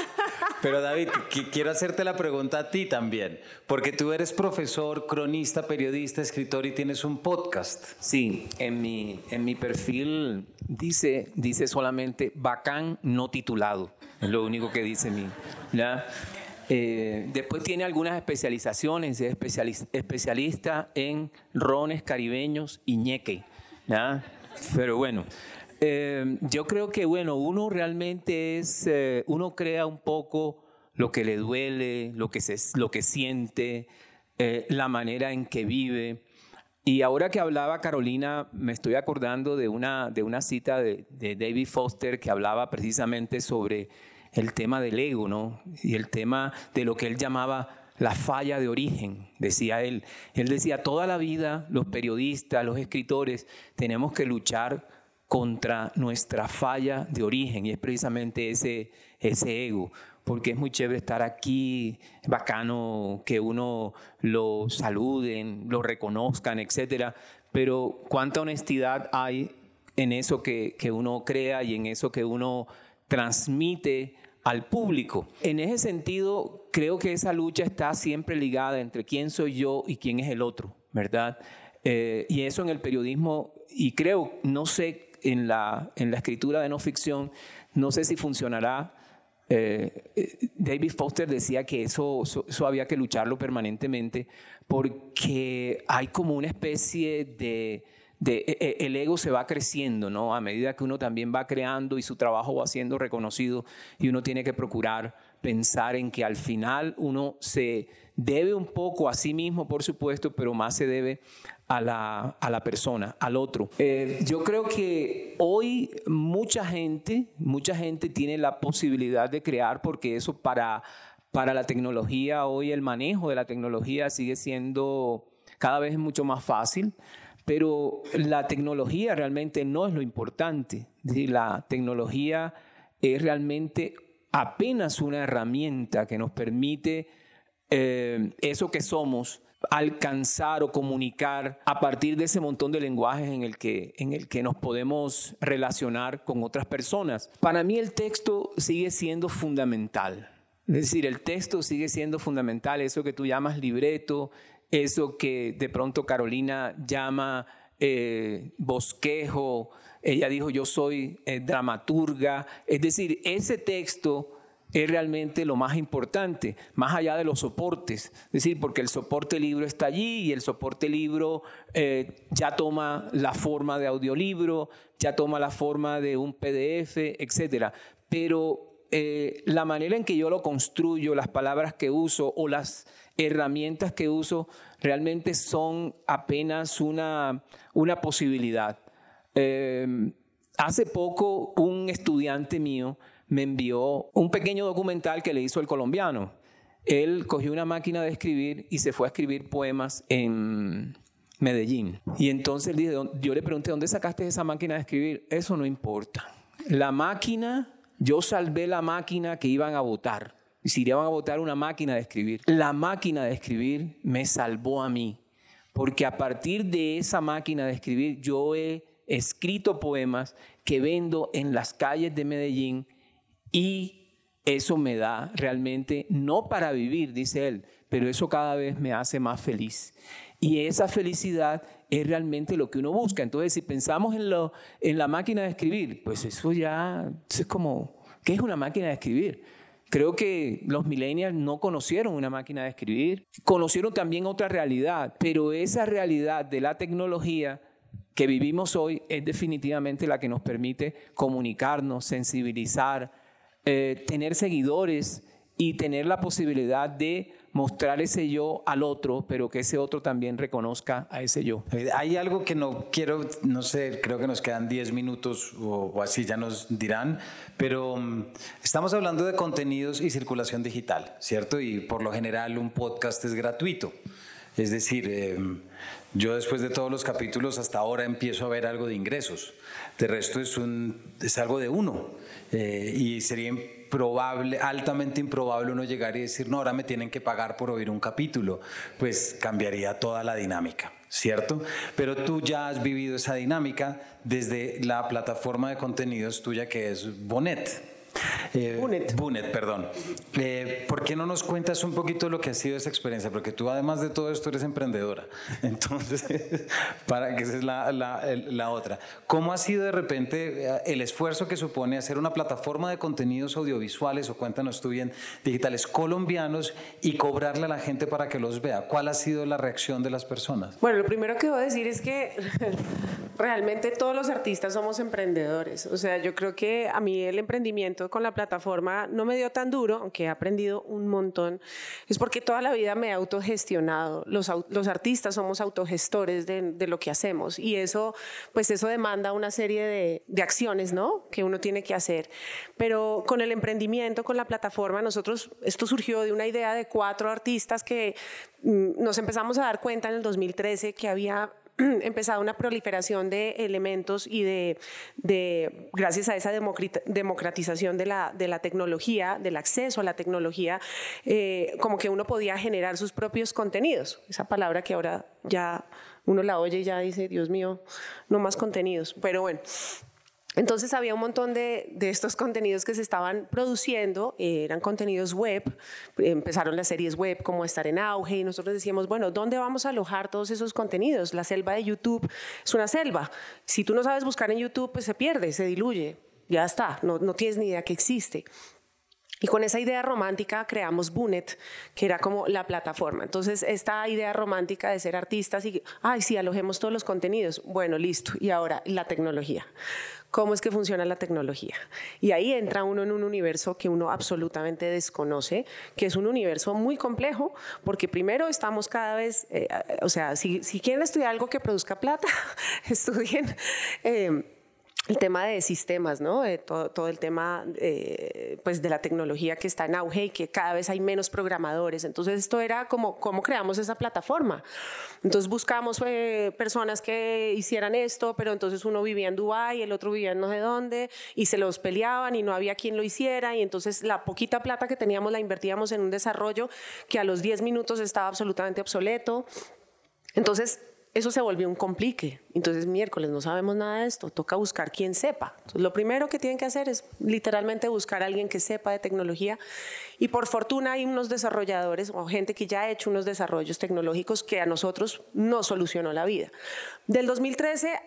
Pero David, quiero hacerte la pregunta a ti también, porque tú eres profesor, cronista, periodista, escritor y tienes un podcast. Sí, en mi, en mi perfil dice, dice solamente bacán no titulado. Es lo único que dice mi. ¿ya? Eh, después tiene algunas especializaciones, es especialista en rones caribeños y ñeque. ¿ya? Pero bueno, eh, yo creo que, bueno, uno realmente es, eh, uno crea un poco lo que le duele, lo que, se, lo que siente, eh, la manera en que vive. Y ahora que hablaba Carolina, me estoy acordando de una, de una cita de, David Foster que hablaba precisamente sobre el tema del ego, ¿no? Y el tema de lo que él llamaba la falla de origen, decía él. Él decía, toda la vida los periodistas, los escritores, tenemos que luchar contra nuestra falla de origen y es precisamente ese, ese ego, porque es muy chévere estar aquí, bacano que uno lo saluden, lo reconozcan, etcétera, pero cuánta honestidad hay en eso que, que uno crea y en eso que uno transmite al público. En ese sentido, creo que esa lucha está siempre ligada entre quién soy yo y quién es el otro, ¿verdad? Eh, y eso en el periodismo, y creo, no sé en la, en la escritura de no ficción, no sé si funcionará. Eh, eh, David Foster decía que eso, había que lucharlo permanentemente porque hay como una especie de, de, e, e, el ego se va creciendo, ¿no? A medida que uno también va creando y su trabajo va siendo reconocido y uno tiene que procurar pensar en que al final uno se debe un poco a sí mismo, por supuesto, pero más se debe a la, a la persona, al otro. Eh, yo creo que hoy mucha gente, mucha gente tiene la posibilidad de crear porque eso para, para la tecnología, hoy el manejo de la tecnología sigue siendo cada vez mucho más fácil, pero la tecnología realmente no es lo importante. La tecnología es realmente apenas una herramienta que nos permite eh, eso que somos, alcanzar o comunicar a partir de ese montón de lenguajes en el que, en el que nos podemos relacionar con otras personas. Para mí el texto sigue siendo fundamental. Es decir, el texto sigue siendo fundamental, eso que tú llamas libreto, eso que de pronto Carolina llama eh, bosquejo, ella dijo yo soy eh, dramaturga, es decir, ese texto es realmente lo más importante, más allá de los soportes. Es decir, porque el soporte libro está allí y el soporte libro eh, ya toma la forma de audiolibro, ya toma la forma de un PDF, etc. Pero eh, la manera en que yo lo construyo, las palabras que uso o las herramientas que uso, realmente son apenas una, una posibilidad. Eh, hace poco un estudiante mío me envió un pequeño documental que le hizo el colombiano. Él cogió una máquina de escribir y se fue a escribir poemas en Medellín. Y entonces yo le pregunté, ¿dónde sacaste esa máquina de escribir? Eso no importa. La máquina, yo salvé la máquina que iban a votar. y si iban a votar una máquina de escribir. La máquina de escribir me salvó a mí, porque a partir de esa máquina de escribir yo he escrito poemas que vendo en las calles de Medellín y eso me da realmente, no para vivir, dice él, pero eso cada vez me hace más feliz. Y esa felicidad es realmente lo que uno busca. Entonces, si pensamos en, lo, en la máquina de escribir, pues eso ya es como, ¿qué es una máquina de escribir? Creo que los millennials no conocieron una máquina de escribir, conocieron también otra realidad, pero esa realidad de la tecnología que vivimos hoy es definitivamente la que nos permite comunicarnos, sensibilizar, eh, tener seguidores y tener la posibilidad de mostrar ese yo al otro, pero que ese otro también reconozca a ese yo. Hay algo que no quiero, no sé, creo que nos quedan 10 minutos o, así ya nos dirán, pero mm, estamos hablando de contenidos y circulación digital, ¿cierto? Y por lo general un podcast es gratuito. Es decir, em, yo después de todos los capítulos hasta ahora empiezo a ver algo de ingresos. De resto es, algo de uno. Eh, y sería probable, altamente improbable uno llegar y decir, no, ahora me tienen que pagar por oír un capítulo, pues cambiaría toda la dinámica, ¿cierto? Pero tú ya has vivido esa dinámica desde la plataforma de contenidos tuya que es Bonet. Eh, Bunet. perdón. Eh, ¿Por qué no nos cuentas un poquito lo que ha sido esa experiencia? Porque tú además de todo esto eres emprendedora. [LAUGHS] Entonces, para que esa es la, la, otra. ¿Cómo ha sido de repente eh, el esfuerzo que supone hacer una plataforma de contenidos audiovisuales o cuéntanos tú bien, digitales colombianos y cobrarle a la gente para que los vea? ¿Cuál ha sido la reacción de las personas? Bueno, lo primero que voy a decir es que [LAUGHS] realmente todos los artistas somos emprendedores. O sea, yo creo que a mí el emprendimiento con la plataforma no me dio tan duro, aunque he aprendido un montón, es porque toda la vida me he autogestionado. Los, los artistas somos autogestores de, de, lo que hacemos y eso, pues eso demanda una serie de, de acciones, ¿no? Que uno tiene que hacer. Pero con el emprendimiento, con la plataforma, nosotros, esto surgió de una idea de cuatro artistas que mm, nos empezamos a dar cuenta en el 2013 que había [CLEARS THROAT] empezado una proliferación de elementos y de, de gracias a esa democratización de la, de la, tecnología, del acceso a la tecnología, eh, como que uno podía generar sus propios contenidos. Esa palabra que ahora ya uno la oye y ya dice, Dios mío, no más contenidos. Pero bueno, entonces había un montón de, estos contenidos que se estaban produciendo, eh, eran contenidos web, empezaron las series web como estar en auge y nosotros decíamos, bueno, ¿dónde vamos a alojar todos esos contenidos? La selva de YouTube es una selva. Si tú no sabes buscar en YouTube, pues se pierde, se diluye, ya está, no, no tienes ni idea que existe. Y con esa idea romántica creamos Bunet, que era como la plataforma. Entonces, esta idea romántica de ser artistas y, ay, sí, alojemos todos los contenidos. Bueno, listo. Y ahora, la tecnología. ¿Cómo es que funciona la tecnología? Y ahí entra uno en un universo que uno absolutamente desconoce, que es un universo muy complejo, porque primero estamos cada vez, eh, o sea, si, si, quieren estudiar algo que produzca plata, [LAUGHS] estudien. Eh, el tema de sistemas, ¿no? todo, el tema eh, pues de la tecnología que está en auge y que cada vez hay menos programadores. Entonces esto era como cómo creamos esa plataforma. Entonces buscamos eh, personas que hicieran esto, pero entonces uno vivía en Dubái, el otro vivía en no sé dónde y se los peleaban y no había quien lo hiciera y entonces la poquita plata que teníamos la invertíamos en un desarrollo que a los 10 minutos estaba absolutamente obsoleto. Entonces eso se volvió un complique. Entonces, miércoles no sabemos nada de esto, toca buscar quien sepa. lo primero que tienen que hacer es literalmente buscar a alguien que sepa de tecnología. Y por fortuna hay unos desarrolladores o gente que ya ha hecho unos desarrollos tecnológicos que a nosotros no solucionó la vida. Del 2013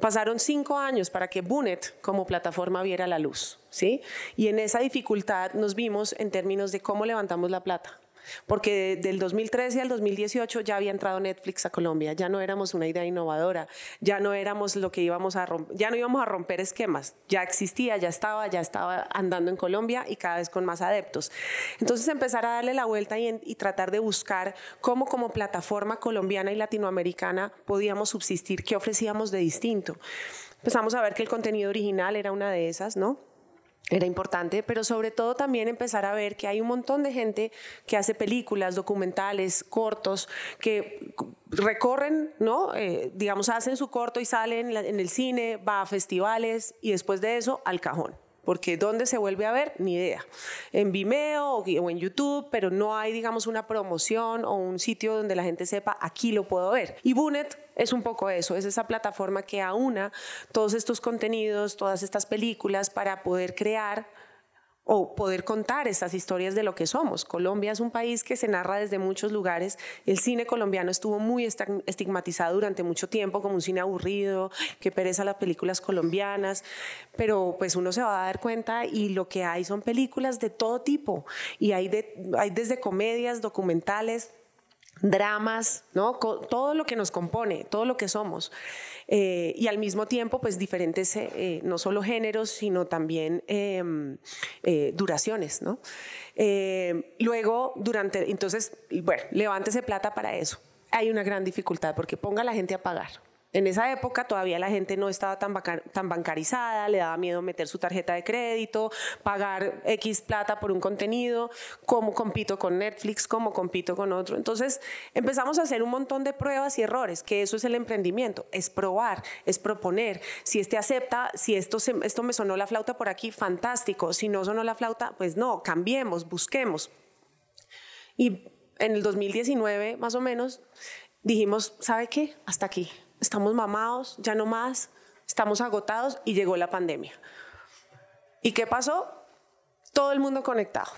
pasaron cinco años para que Bunet como plataforma viera la luz. ¿sí? Y en esa dificultad nos vimos en términos de cómo levantamos la plata. Porque del 2013 al 2018 ya había entrado Netflix a Colombia, ya no éramos una idea innovadora, ya no éramos lo que íbamos a romper, ya no íbamos a romper esquemas, ya existía, ya estaba, ya estaba andando en Colombia y cada vez con más adeptos. Entonces empezar a darle la vuelta y, y tratar de buscar cómo como plataforma colombiana y latinoamericana podíamos subsistir, qué ofrecíamos de distinto. Empezamos a ver que el contenido original era una de esas, ¿no? Era importante, pero sobre todo también empezar a ver que hay un montón de gente que hace películas, documentales, cortos, que recorren, ¿no? Eh, digamos, hacen su corto y salen en el cine, va a festivales y después de eso al cajón. Porque ¿dónde se vuelve a ver? Ni idea. En Vimeo o, en YouTube, pero no hay, digamos, una promoción o un sitio donde la gente sepa, aquí lo puedo ver. Y Bunet es un poco eso, es esa plataforma que aúna todos estos contenidos, todas estas películas para poder crear o poder contar estas historias de lo que somos. Colombia es un país que se narra desde muchos lugares. El cine colombiano estuvo muy estigmatizado durante mucho tiempo como un cine aburrido, que pereza las películas colombianas, pero pues uno se va a dar cuenta y lo que hay son películas de todo tipo y hay, hay desde comedias, documentales, dramas, ¿no? todo lo que nos compone, todo lo que somos. Eh, y al mismo tiempo, pues diferentes, eh, eh, no solo géneros, sino también em, duraciones, ¿no? luego, durante, entonces, bueno, levántese plata para eso. Hay una gran dificultad porque ponga a la gente a pagar. En esa época todavía la gente no estaba tan, tan bancarizada, le daba miedo meter su tarjeta de crédito, pagar X plata por un contenido, cómo compito con Netflix, cómo compito con otro. Entonces empezamos a hacer un montón de pruebas y errores, que eso es el emprendimiento, es probar, es proponer. Si este acepta, si esto, esto me sonó la flauta por aquí, fantástico. Si no sonó la flauta, pues no, cambiemos, busquemos. Y en el 2019, más o menos, dijimos, ¿sabe qué? Hasta aquí estamos mamados, ya no más, estamos agotados y llegó la pandemia. ¿Y qué pasó? Todo el mundo conectado.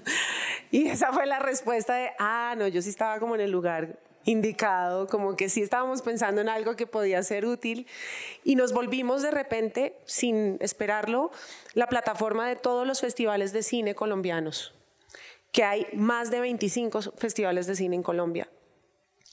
[LAUGHS] y esa fue la respuesta de, ah, no, yo sí estaba como en el lugar indicado, como que sí estábamos pensando en algo que podía ser útil y nos volvimos de repente, sin esperarlo, la plataforma de todos los festivales de cine colombianos, que hay más de 25 festivales de cine en Colombia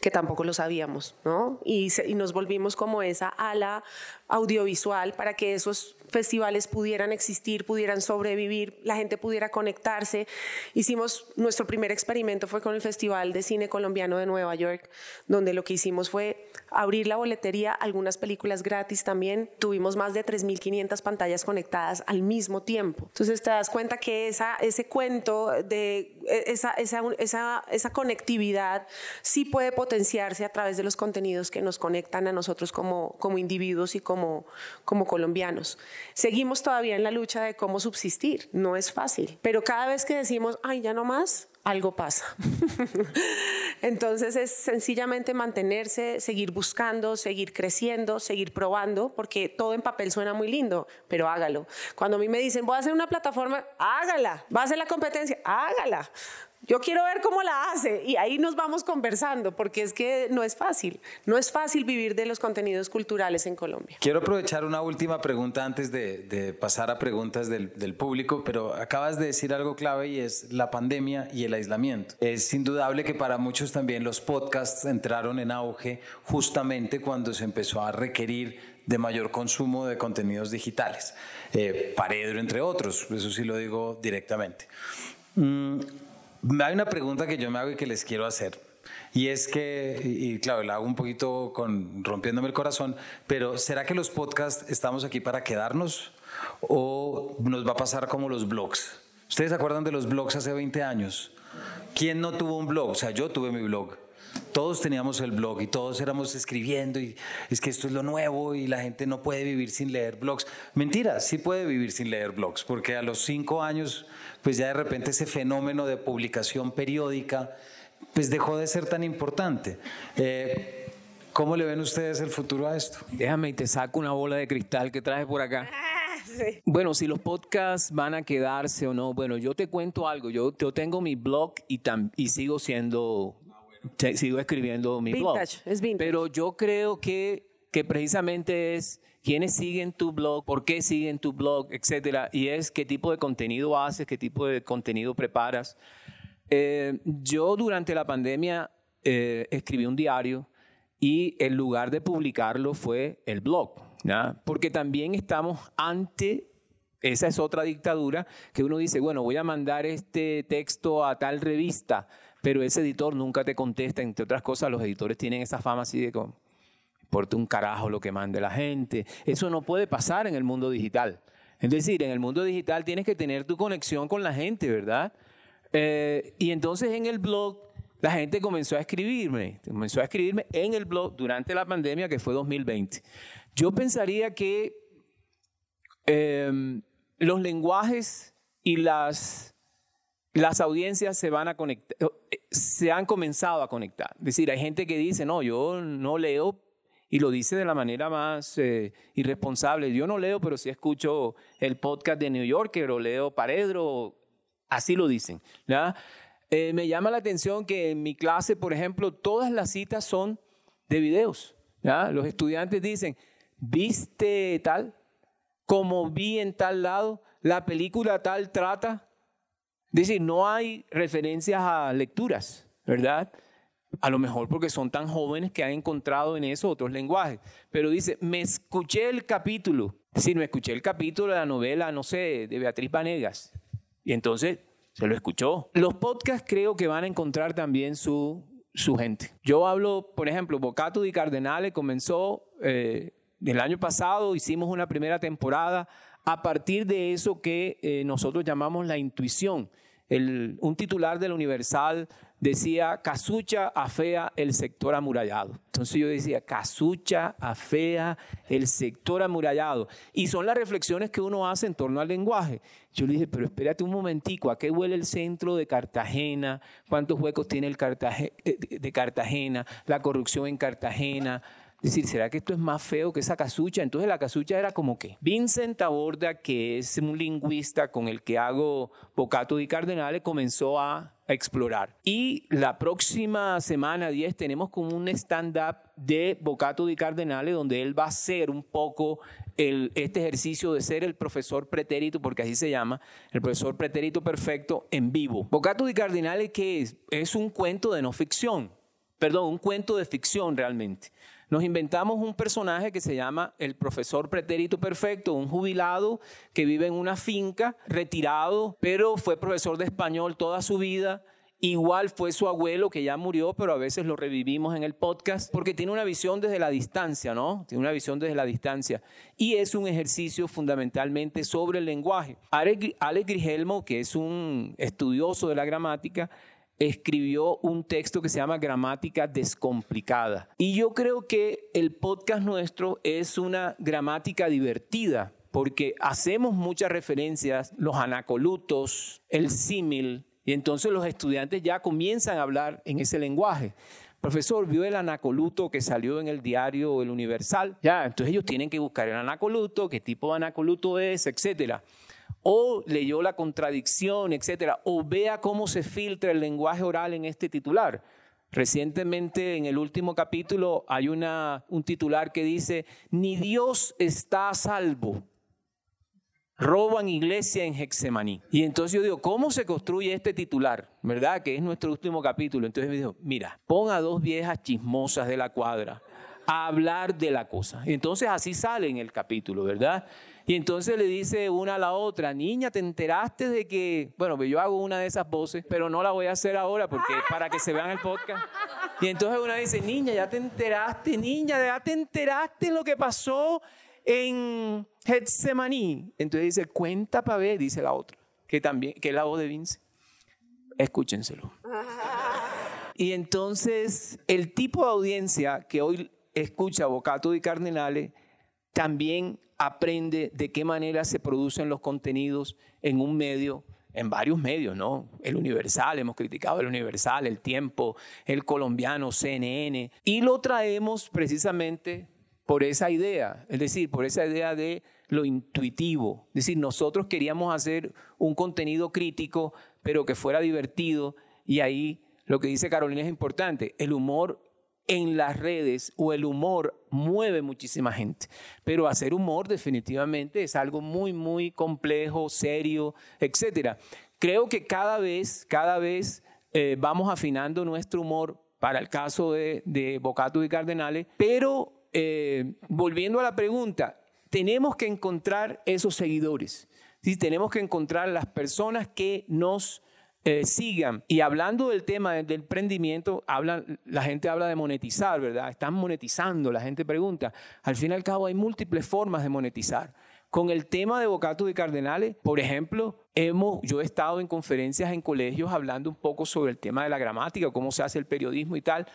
que tampoco lo sabíamos, ¿no? Y, y, nos volvimos como esa ala audiovisual para que esos festivales pudieran existir, pudieran sobrevivir, la gente pudiera conectarse. Hicimos, nuestro primer experimento fue con el Festival de Cine Colombiano de Nueva York, donde lo que hicimos fue abrir la boletería, algunas películas gratis también. Tuvimos más de 3.500 pantallas conectadas al mismo tiempo. Entonces te das cuenta que esa, ese cuento de e, esa, esa, esa, esa conectividad sí puede potenciarse a través de los contenidos que nos conectan a nosotros como, como individuos y como, como colombianos. Seguimos todavía en la lucha de cómo subsistir, no es fácil, pero cada vez que decimos, ay, ya no más, algo pasa. [LAUGHS] Entonces es sencillamente mantenerse, seguir buscando, seguir creciendo, seguir probando, porque todo en papel suena muy lindo, pero hágalo. Cuando a mí me dicen, voy a hacer una plataforma, hágala. Va a hacer la competencia, hágala. Yo quiero ver cómo la hace y ahí nos vamos conversando, porque es que no es fácil, no es fácil vivir de los contenidos culturales en Colombia. Quiero aprovechar una última pregunta antes de, pasar a preguntas del, del, público, pero acabas de decir algo clave y es la pandemia y el aislamiento. Es indudable que para muchos también los podcasts entraron en auge justamente cuando se empezó a requerir de mayor consumo de contenidos digitales. Eh, Paredro, entre otros, eso sí lo digo directamente. Mm, hay una pregunta que yo me hago y que les quiero hacer. Y es que, y claro, la hago un poquito con, rompiéndome el corazón, pero ¿será que los podcasts estamos aquí para quedarnos o nos va a pasar como los blogs? ¿Ustedes se acuerdan de los blogs hace 20 años? ¿Quién no tuvo un blog? O sea, yo tuve mi blog. Todos teníamos el blog y todos éramos escribiendo y es que esto es lo nuevo y la gente no puede vivir sin leer blogs. Mentira, sí puede vivir sin leer blogs, porque a los cinco años pues ya de repente ese fenómeno de publicación periódica pues dejó de ser tan importante. Eh, ¿Cómo le ven ustedes el futuro a esto? Déjame y te saco una bola de cristal que traes por acá. [LAUGHS] Bueno, si los podcasts van a quedarse o no, bueno, yo te cuento algo. Yo, yo tengo mi blog y, y sigo siendo, sigo escribiendo mi blog. Es vintage. Pero yo creo que, que precisamente es quiénes siguen tu blog, por qué siguen tu blog, etcétera, y es qué tipo de contenido haces, qué tipo de contenido preparas. Eh, yo durante la pandemia eh, escribí un diario y el lugar de publicarlo fue el blog, porque también estamos ante esa es otra dictadura que uno dice, bueno, voy a mandar este texto a tal revista, pero ese editor nunca te contesta, entre otras cosas, los editores tienen esa fama así de importa un carajo lo que mande la gente. Eso no puede pasar en el mundo digital. Es decir, en el mundo digital tienes que tener tu conexión con la gente, ¿verdad? Eh, y entonces en el blog la gente comenzó a escribirme, comenzó a escribirme en el blog durante la pandemia que fue 2020. Yo pensaría que em, los lenguajes y las, las audiencias se van a conectar, eh, se han comenzado a conectar. Es decir, hay gente que dice, no, yo no leo y lo dice de la manera más eh, irresponsable. Yo no leo, pero sí escucho el podcast de New Yorker o leo Paredro, así lo dicen. Eh, me llama la atención que en mi clase, por ejemplo, todas las citas son de videos. Los estudiantes dicen, ¿viste tal? Como vi en tal lado, la película tal trata. Decir, no hay referencias a lecturas, ¿verdad? A lo mejor porque son tan jóvenes que han encontrado en eso otros lenguajes. Pero dice, me escuché el capítulo. Si no escuché el capítulo de la novela, no sé, de Beatriz Vanegas. Y entonces se lo escuchó. Los podcasts creo que van a encontrar también su, su gente. Yo hablo, por ejemplo, Bocato di Cardenale comenzó eh, el año pasado, hicimos una primera temporada a partir de eso que eh, nosotros llamamos la intuición. un titular del Universal decía, casucha afea el sector amurallado. Entonces yo decía, casucha afea el sector amurallado. Y son las reflexiones que uno hace en torno al lenguaje. Yo le dije, pero espérate un momentico, ¿a qué huele el centro de Cartagena? ¿Cuántos huecos tiene el eh, de Cartagena? La corrupción en Cartagena. Decir, ¿será que esto es más feo que esa casucha? Entonces la casucha era como que Vincent Aborda, que es un lingüista con el que hago Bocato di Cardenale, comenzó a explorar. Y la próxima semana 10 tenemos como un stand-up de Bocato di Cardenale donde él va a hacer un poco el, este ejercicio de ser el profesor pretérito, porque así se llama, el profesor pretérito perfecto en vivo. Bocato di Cardenale, ¿qué es? Es un cuento de no ficción, perdón, un cuento de ficción realmente. Nos inventamos un personaje que se llama el profesor pretérito perfecto, un jubilado que vive en una finca, retirado, pero fue profesor de español toda su vida. Igual fue su abuelo que ya murió, pero a veces lo revivimos en el podcast porque tiene una visión desde la distancia, ¿no? Tiene una visión desde la distancia. Y es un ejercicio fundamentalmente sobre el lenguaje. Alex Grigelmo, que es un estudioso de la gramática, escribió un texto que se llama Gramática Descomplicada. Y yo creo que el podcast nuestro es una gramática divertida, porque hacemos muchas referencias, los anacolutos, el símil, y entonces los estudiantes ya comienzan a hablar en ese lenguaje. Profesor, vio el anacoluto que salió en el diario El Universal. Ya, entonces ellos tienen que buscar el anacoluto, qué tipo de anacoluto es, etcétera o leyó la contradicción, etcétera, o vea cómo se filtra el lenguaje oral en este titular. Recientemente, en el último capítulo, hay una, un titular que dice, ni Dios está a salvo. Roban iglesia en Hexemaní. Y entonces yo digo, ¿cómo se construye este titular? ¿Verdad? Que es nuestro último capítulo. Entonces me dijo, mira, pon a dos viejas chismosas de la cuadra a hablar de la cosa. Entonces así sale en el capítulo, ¿verdad? Y entonces le dice una a la otra, niña, ¿te enteraste de que, bueno, yo hago una de esas voces, pero no la voy a hacer ahora porque [LAUGHS] para que se vean el podcast. Y entonces una dice, niña, ya te enteraste, niña, ya te enteraste lo que pasó en Getsemaní. Entonces dice, cuenta para ver, dice la otra, que también, que es la voz de Vince. Escúchenselo. [LAUGHS] Y entonces el tipo de audiencia que hoy escucha Bocato y Cardinales también aprende de qué manera se producen los contenidos en un medio, en varios medios, ¿no? El Universal, hemos criticado el Universal, el Tiempo, el colombiano, CNN, y lo traemos precisamente por esa idea, es decir, por esa idea de lo intuitivo. Es decir, nosotros queríamos hacer un contenido crítico, pero que fuera divertido, y ahí lo que dice Carolina es importante, el humor en las redes o el humor mueve muchísima gente. Pero hacer humor definitivamente es algo muy, muy complejo, serio, etc. Creo que cada vez, cada vez eh, vamos afinando nuestro humor para el caso de, de Bocato y Cardenales, pero eh, volviendo a la pregunta, tenemos que encontrar esos seguidores. ¿sí? Tenemos que encontrar las personas que nos eh, sigan. Y hablando del tema del emprendimiento, la gente habla de monetizar, ¿verdad? Están monetizando, la gente pregunta. Al fin y al cabo hay múltiples formas de monetizar. Con el tema de Bocato de Cardenales, por ejemplo, hemos, yo he estado en conferencias en colegios hablando un poco sobre el tema de la gramática, cómo se hace el periodismo y tal.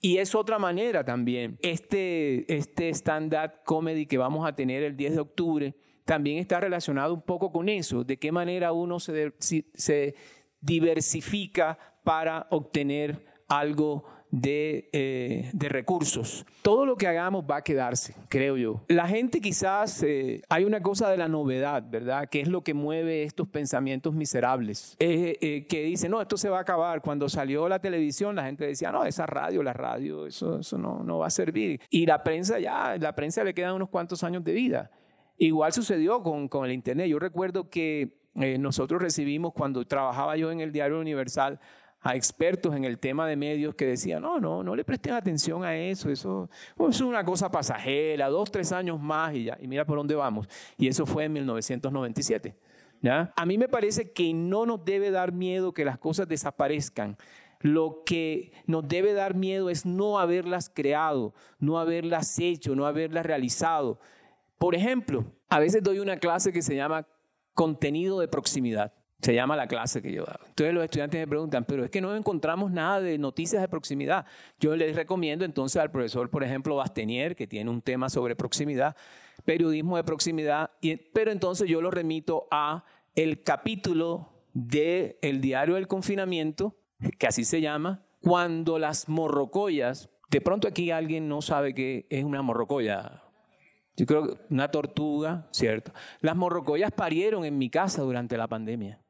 Y es otra manera también. Este, este stand-up comedy que vamos a tener el 10 de octubre, también está relacionado un poco con eso, de qué manera uno se, se diversifica para obtener algo eh, de, recursos. Todo lo que hagamos va a quedarse, creo yo. La gente quizás, eh, hay una cosa de la novedad, ¿verdad? Que es lo que mueve estos pensamientos miserables. Eh, que dice, no, esto se va a acabar. Cuando salió la televisión, la gente decía, no, esa radio, la radio, eso, eso no, no va a servir. Y la prensa ya, la prensa le quedan unos cuantos años de vida. Igual sucedió con, con el Internet. Yo recuerdo que nosotros recibimos, cuando trabajaba yo en el Diario Universal, a expertos en el tema de medios que decían, no, no, no le presten atención a eso, eso, es una cosa pasajera, dos, tres años más y ya, y mira por dónde vamos. Y eso fue en 1997. ¿ya? A mí me parece que no nos debe dar miedo que las cosas desaparezcan. Lo que nos debe dar miedo es no haberlas creado, no haberlas hecho, no haberlas realizado. Por ejemplo, a veces doy una clase que se llama contenido de proximidad. Se llama la clase que yo hago. Entonces los estudiantes me preguntan, pero es que no encontramos nada de noticias de proximidad. Yo les recomiendo entonces al profesor, por ejemplo, Bastenier, que tiene un tema sobre proximidad, periodismo de proximidad, pero entonces yo lo remito a el capítulo del el diario del confinamiento, que así se llama, cuando las morrocoyas, de pronto aquí alguien no sabe qué es una morrocoya, yo creo que una tortuga, ¿cierto? Las morrocoyas parieron en mi casa durante la pandemia.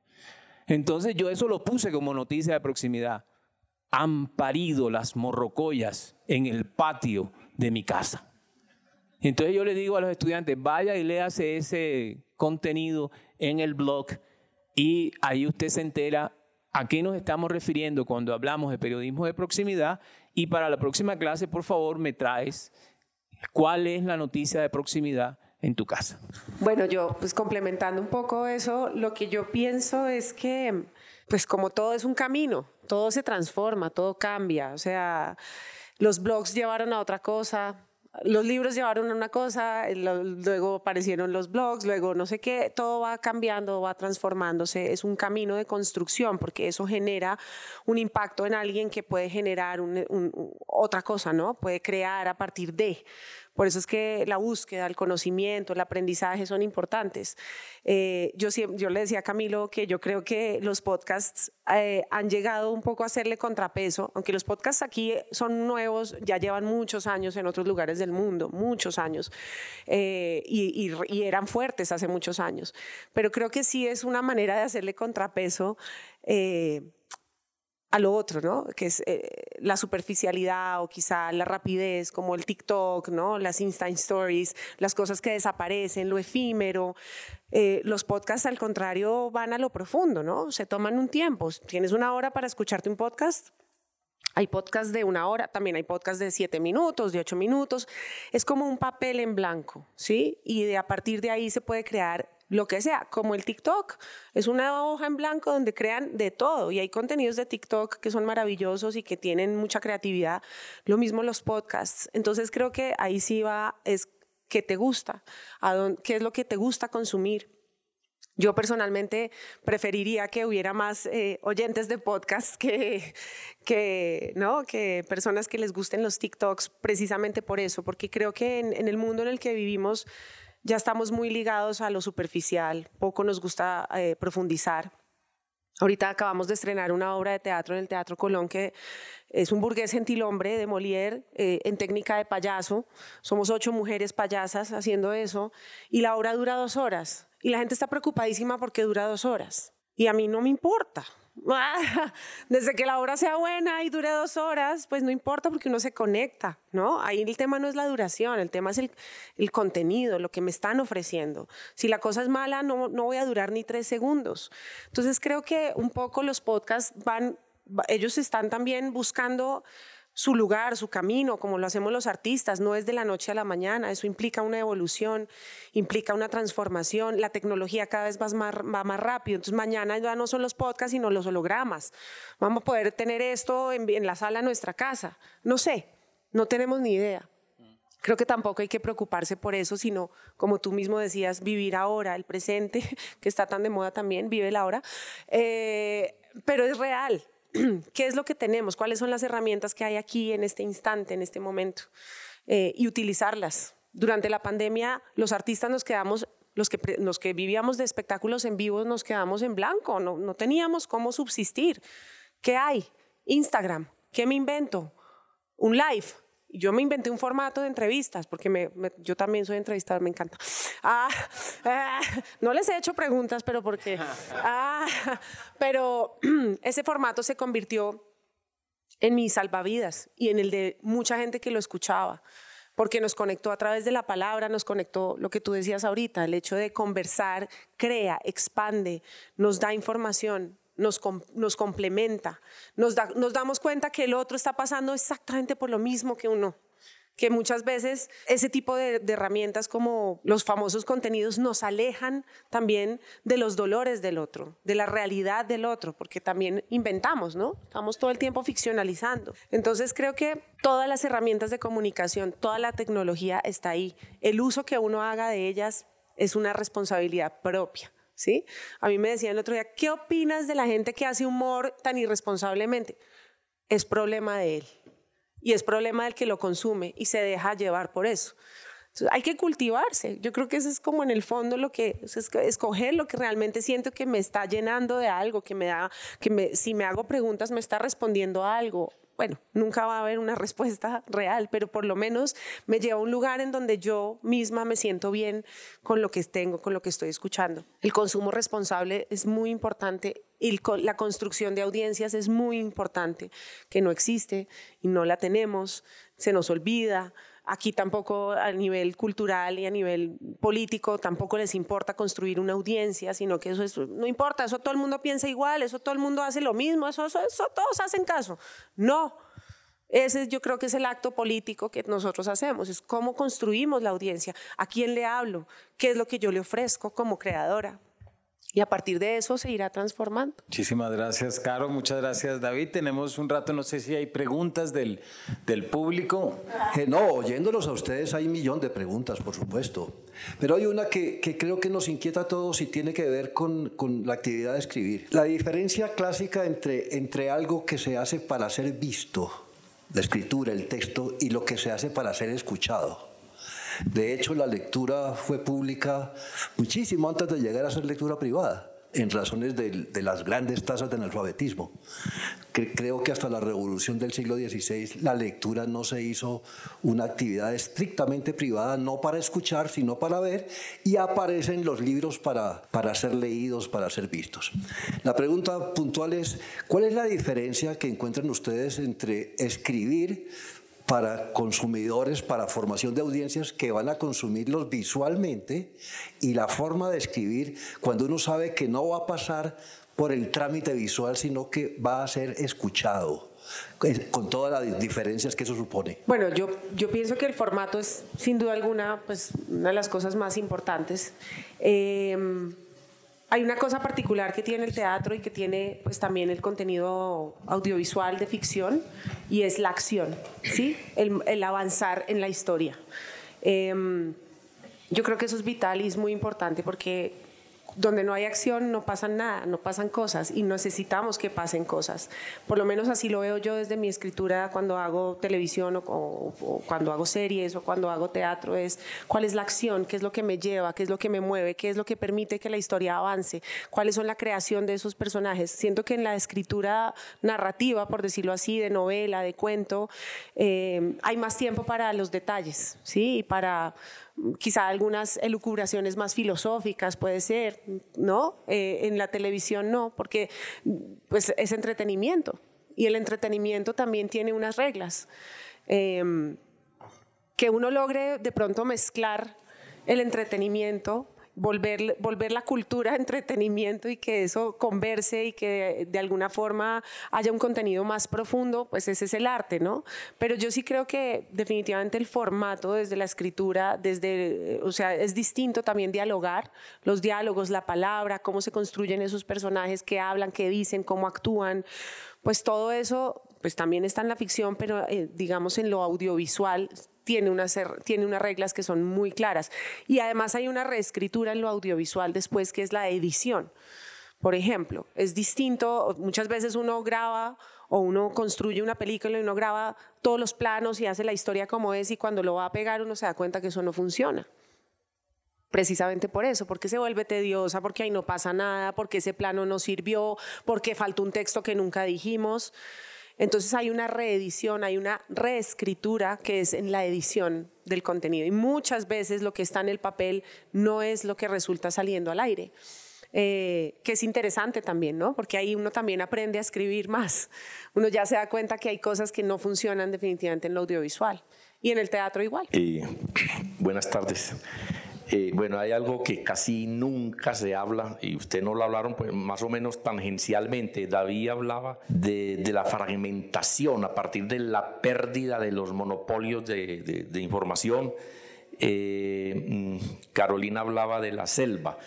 Entonces yo eso lo puse como noticia de proximidad. Han parido las morrocoyas en el patio de mi casa. Entonces yo le digo a los estudiantes, vaya y léase ese contenido en el blog y ahí usted se entera a qué nos estamos refiriendo cuando hablamos de periodismo de proximidad y para la próxima clase, por favor, me traes cuál es la noticia de proximidad en tu casa. Bueno, yo pues complementando un poco eso, lo que yo pienso es que pues como todo es un camino, todo se transforma, todo cambia, o sea, los blogs llevaron a otra cosa, los libros llevaron una cosa, luego aparecieron los blogs, luego no sé qué, todo va cambiando, va transformándose, es un camino de construcción porque eso genera un impacto en alguien que puede generar otra cosa, ¿no? Puede crear a partir de. Por eso es que la búsqueda, el conocimiento, el aprendizaje son importantes. Eh, yo, yo le decía a Camilo que yo creo que los podcasts eh, han llegado un poco a hacerle contrapeso, aunque los podcasts aquí son nuevos, ya llevan muchos años en otros lugares del mundo, muchos años, eh, y, y, eran fuertes hace muchos años. Pero creo que sí es una manera de hacerle contrapeso a lo otro, ¿no? Que es eh, la superficialidad o quizá la rapidez, como el TikTok, ¿no? Las Insta Stories, las cosas que desaparecen, lo efímero. Eh, los podcasts, al contrario, van a lo profundo, ¿no? Se toman un tiempo. Tienes una hora para escucharte un podcast. Hay podcasts de una hora, también hay podcasts de siete minutos, de ocho minutos. Es como un papel en blanco, ¿sí? Y a partir de ahí se puede crear lo que sea, como el TikTok. Es una hoja en blanco donde crean de todo y hay contenidos de TikTok que son maravillosos y que tienen mucha creatividad. Lo mismo los podcasts. Entonces creo que ahí sí va, es qué te gusta, a qué es lo que te gusta consumir. Yo personalmente preferiría que hubiera más eh, oyentes de podcast que, que, ¿no? que personas que les gusten los TikToks, precisamente por eso, porque creo que en el mundo en el que vivimos ya estamos muy ligados a lo superficial, poco nos gusta eh, profundizar. Ahorita acabamos de estrenar una obra de teatro en el Teatro Colón que es un burgués gentilhombre de Molière eh, en técnica de payaso. Somos ocho mujeres payasas haciendo eso y la obra dura dos horas. Y la gente está preocupadísima porque dura dos horas. Y a mí no me importa. [LAUGHS] Desde que la obra sea buena y dure dos horas, pues no importa porque uno se conecta, ¿no? Ahí el tema no es la duración, el tema es el, el contenido, lo que me están ofreciendo. Si la cosa es mala, no, no voy a durar ni tres segundos. Entonces creo que un poco los podcasts van, ellos están también buscando su lugar, su camino, como lo hacemos los artistas, no es de la noche a la mañana, eso implica una evolución, implica una transformación, la tecnología cada vez va más, va más rápido, entonces mañana ya no son los podcasts, sino los hologramas, vamos a poder tener esto en, la sala de nuestra casa, no sé, no tenemos ni idea. Creo que tampoco hay que preocuparse por eso, sino, como tú mismo decías, vivir ahora, el presente, [LAUGHS] que está tan de moda también, vive la hora, eh, pero es real, [CLEARS THROAT] qué es lo que tenemos, cuáles son las herramientas que hay aquí en este instante, en este momento, eh, y utilizarlas. Durante la pandemia, los artistas nos quedamos los que, los que vivíamos de espectáculos en vivo nos quedamos en blanco, no, no teníamos cómo subsistir. ¿Qué hay? Instagram. ¿Qué me invento? Un live. Yo me inventé un formato de entrevistas, porque me, yo también soy entrevistador, me encanta. Ah, ah, no les he hecho preguntas, pero porque... [LAUGHS] Ah, pero [CLEARS THROAT] ese formato se convirtió en mi salvavidas y en el de mucha gente que lo escuchaba porque nos conectó a través de la palabra, nos conectó lo que tú decías ahorita, el hecho de conversar, crea, expande, nos da información, nos, nos complementa, nos, nos damos cuenta que el otro está pasando exactamente por lo mismo que uno que muchas veces ese tipo de, herramientas como los famosos contenidos nos alejan también de los dolores del otro, de la realidad del otro, porque también inventamos, ¿no? Estamos todo el tiempo ficcionalizando. Entonces creo que todas las herramientas de comunicación, toda la tecnología está ahí. El uso que uno haga de ellas es una responsabilidad propia. ¿Sí? A mí me decían el otro día, ¿qué opinas de la gente que hace humor tan irresponsablemente? Es problema de él y es problema del que lo consume y se deja llevar por eso. hay que cultivarse. Yo creo que eso es como en el fondo lo que es escoger lo que realmente siento que me está llenando de algo, que me da, que me, si me hago preguntas me está respondiendo a algo bueno, nunca va a haber una [LAUGHS] respuesta real, pero por lo menos me lleva a un lugar en donde yo misma me siento bien con lo que tengo, con lo que estoy escuchando. El consumo responsable es muy importante y la construcción de audiencias es muy importante, que no existe y no la tenemos, se nos olvida. Aquí tampoco a nivel cultural y a nivel político tampoco les importa construir una audiencia, sino que eso no importa, eso todo el mundo piensa igual, eso todo el mundo hace lo mismo, eso, eso, eso todos hacen caso. No, ese yo creo que es el acto político que nosotros hacemos, es cómo construimos la audiencia, a quién le hablo, qué es lo que yo le ofrezco como creadora y a partir de eso se irá transformando. Muchísimas gracias, Caro. Muchas gracias, David. Tenemos un rato, no sé si hay preguntas del, del público. Eh, no, oyéndolos a ustedes hay un millón de preguntas, por supuesto. Pero hay una que, que creo que nos inquieta a todos y tiene que ver con, con, la actividad de escribir. La diferencia clásica entre, entre algo que se hace para ser visto, la escritura, el texto, y lo que se hace para ser escuchado. De hecho, la lectura fue pública muchísimo antes de llegar a ser lectura privada en razones de, las grandes tasas de analfabetismo. creo que hasta la revolución del siglo XVI la lectura no se hizo una actividad estrictamente privada, no para escuchar, sino para ver, y aparecen los libros para, para ser leídos, para ser vistos. La pregunta puntual es, ¿cuál es la diferencia que encuentran ustedes entre escribir para consumidores, para formación de audiencias que van a consumirlos visualmente y la forma de escribir cuando uno sabe que no va a pasar por el trámite visual, sino que va a ser escuchado con todas las diferencias que eso supone. Bueno, yo, yo pienso que el formato es sin duda alguna pues, una de las cosas más importantes. Eh, hay una cosa particular que tiene el teatro y que tiene pues también el contenido audiovisual de ficción y es la acción, ¿sí? el, avanzar en la historia. Em, yo creo que eso es vital y es muy importante porque donde no hay acción no pasa nada, no pasan cosas y necesitamos que pasen cosas. Por lo menos así lo veo yo desde mi escritura cuando hago televisión o, cuando hago series o cuando hago teatro, es cuál es la acción, qué es lo que me lleva, qué es lo que me mueve, qué es lo que permite que la historia avance, cuáles son la creación de esos personajes. Siento que en la escritura narrativa, por decirlo así, de novela, de cuento, eh, hay más tiempo para los detalles, ¿sí? Y para quizá algunas elucubraciones más filosóficas puede ser, ¿no? Eh, en la televisión no, porque pues es entretenimiento y el entretenimiento también tiene unas reglas. Em, que uno logre de pronto mezclar el entretenimiento volver, volver la cultura entretenimiento y que eso converse y que de, alguna forma haya un contenido más profundo, pues ese es el arte, ¿no? Pero yo sí creo que definitivamente el formato desde la escritura, desde, o sea, es distinto también dialogar, los diálogos, la palabra, cómo se construyen esos personajes, qué hablan, qué dicen, cómo actúan, pues todo eso pues también está en la ficción, pero eh, digamos en lo audiovisual tiene unas, tiene unas reglas que son muy claras. Y además hay una reescritura en lo audiovisual después, que es la edición. Por ejemplo, es distinto, muchas veces uno graba o uno construye una película y uno graba todos los planos y hace la historia como es y cuando lo va a pegar uno se da cuenta que eso no funciona. precisamente por eso, porque se vuelve tediosa, porque ahí no pasa nada, porque ese plano no sirvió, porque falta un texto que nunca dijimos. Entonces hay una reedición, hay una reescritura que es en la edición del contenido. Y muchas veces lo que está en el papel no es lo que resulta saliendo al aire. Eh, que es interesante también, ¿no? Porque ahí uno también aprende a escribir más. Uno ya se da cuenta que hay cosas que no funcionan definitivamente en lo audiovisual. Y en el teatro igual. Eh, buenas tardes. Eh, bueno, hay algo que casi nunca se habla, y usted no lo hablaron pues, más o menos tangencialmente. David hablaba de, la fragmentación a partir de la pérdida de los monopolios de, de información eh, mm, Carolina hablaba de la selva,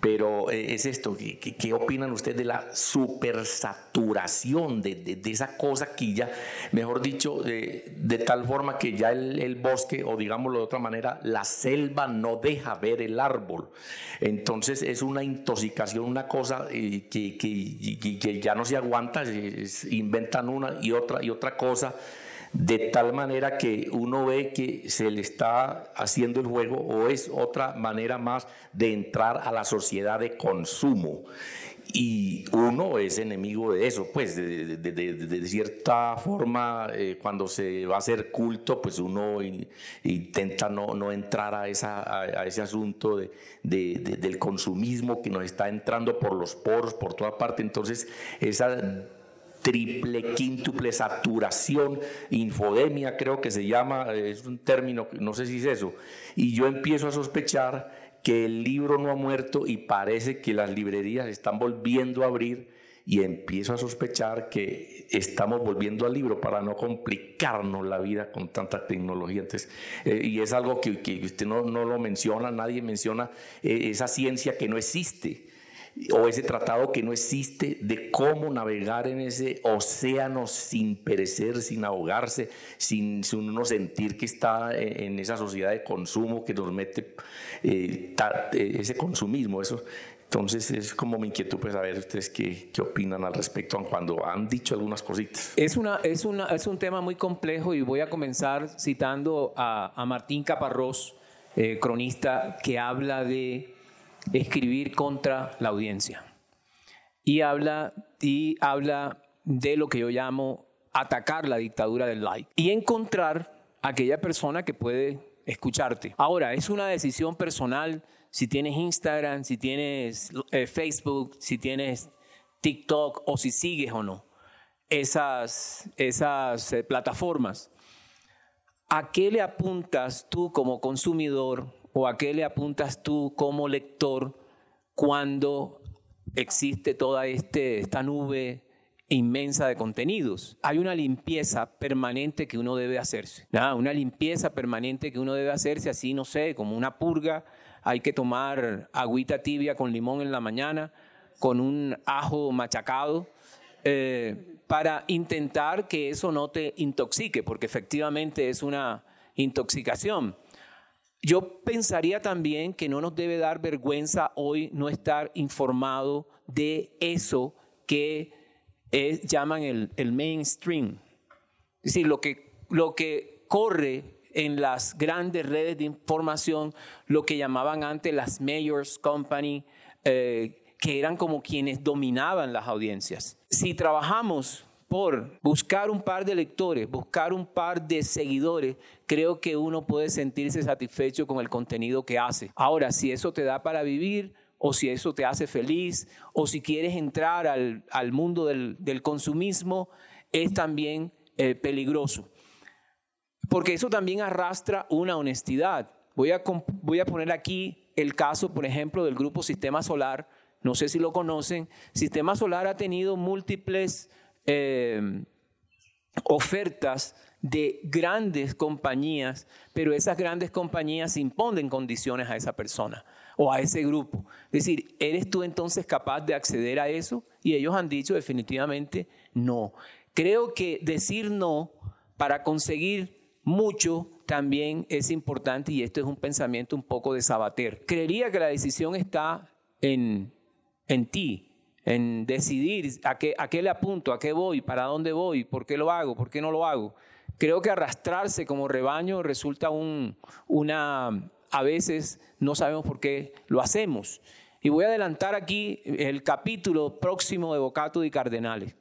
pero eh, es esto, ¿qué, opinan ustedes de la supersaturación de, de, esa cosa que ya, mejor dicho, de tal forma que ya el, bosque, o digámoslo de otra manera, la selva no deja ver el árbol? Entonces es una intoxicación, una cosa eh, que, que, ya no se aguanta, inventan una y otra y otra cosa de tal manera que uno ve que se le está haciendo el juego o es otra manera más de entrar a la sociedad de consumo. Y uno es enemigo de eso, pues de, cierta forma, eh, cuando se va a hacer culto, pues uno intenta no, no entrar a, esa, a, ese asunto del consumismo que nos está entrando por los poros, por toda parte. Entonces, esa triple, quíntuple saturación, infodemia creo que se llama, es un término, no sé si es eso, y yo empiezo a sospechar que el libro no ha muerto y parece que las librerías están volviendo a abrir y empiezo a sospechar que estamos volviendo al libro para no complicarnos la vida con tanta tecnología. Entonces, eh, y es algo que, usted no, lo menciona, nadie menciona eh, esa ciencia que no existe o ese tratado que no existe de cómo navegar en ese océano sin perecer, sin ahogarse, sin, uno sentir que está en esa sociedad de consumo que nos mete eh, eh, ese consumismo. Eso, entonces es como mi inquietud pues saber ustedes qué, qué, opinan al respecto cuando han dicho algunas cositas. Es, una, es, una, es un tema muy complejo y voy a comenzar citando a, a Martín Caparrós, eh, cronista, que habla de escribir contra la audiencia. Y habla, y habla de lo que yo llamo atacar la dictadura del like y encontrar aquella persona que puede escucharte. Ahora, es una decisión personal si tienes Instagram, si tienes eh, Facebook, si tienes TikTok o si sigues o no esas, esas eh, plataformas. ¿A qué le apuntas tú como consumidor o a qué le apuntas tú como lector cuando existe toda este, esta nube inmensa de contenidos. Hay una limpieza permanente que uno debe hacerse. Una limpieza permanente que uno debe hacerse así, no sé, como una purga. Hay que tomar agüita tibia con limón en la mañana, con un ajo machacado, eh, para intentar que eso no te intoxique, porque efectivamente es una intoxicación. Yo pensaría también que no nos debe dar vergüenza hoy no estar informado de eso que llaman el, mainstream. Es decir, lo que, lo que corre en las grandes redes de información, lo que llamaban antes las mayors company, eh, que eran como quienes dominaban las audiencias. Si trabajamos por buscar un par de lectores, buscar un par de seguidores, creo que uno puede sentirse satisfecho con el contenido que hace. Ahora, si eso te da para vivir, o si eso te hace feliz, o si quieres entrar al, mundo del, consumismo, es también eh, peligroso. Porque eso también arrastra una honestidad. Voy a, voy a poner aquí el caso, por ejemplo, del grupo Sistema Solar. No sé si lo conocen. Sistema Solar ha tenido múltiples eh, ofertas de grandes compañías, pero esas grandes compañías imponen condiciones a esa persona o a ese grupo. Es decir, ¿eres tú entonces capaz de acceder a eso? Y ellos han dicho definitivamente no. Creo que decir no para conseguir mucho también es importante y esto es un pensamiento un poco de sabater. Creería que la decisión está en, en ti, en decidir a qué, a qué le apunto, a qué voy, para dónde voy, por qué lo hago, por qué no lo hago. Creo que arrastrarse como rebaño resulta un, una a veces no sabemos por qué lo hacemos. Y voy a adelantar aquí el capítulo próximo de Bocato y Cardenales.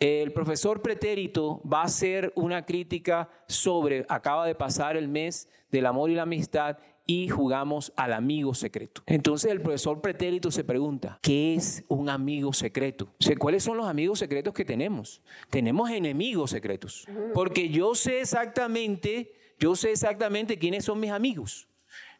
El profesor pretérito va a hacer una crítica sobre, acaba de pasar el mes del amor y la amistad y jugamos al amigo secreto. Entonces el profesor pretérito se pregunta, ¿qué es un amigo secreto? ¿Cuáles son los amigos secretos que tenemos? Tenemos enemigos secretos, porque yo sé exactamente, yo sé exactamente quiénes son mis amigos.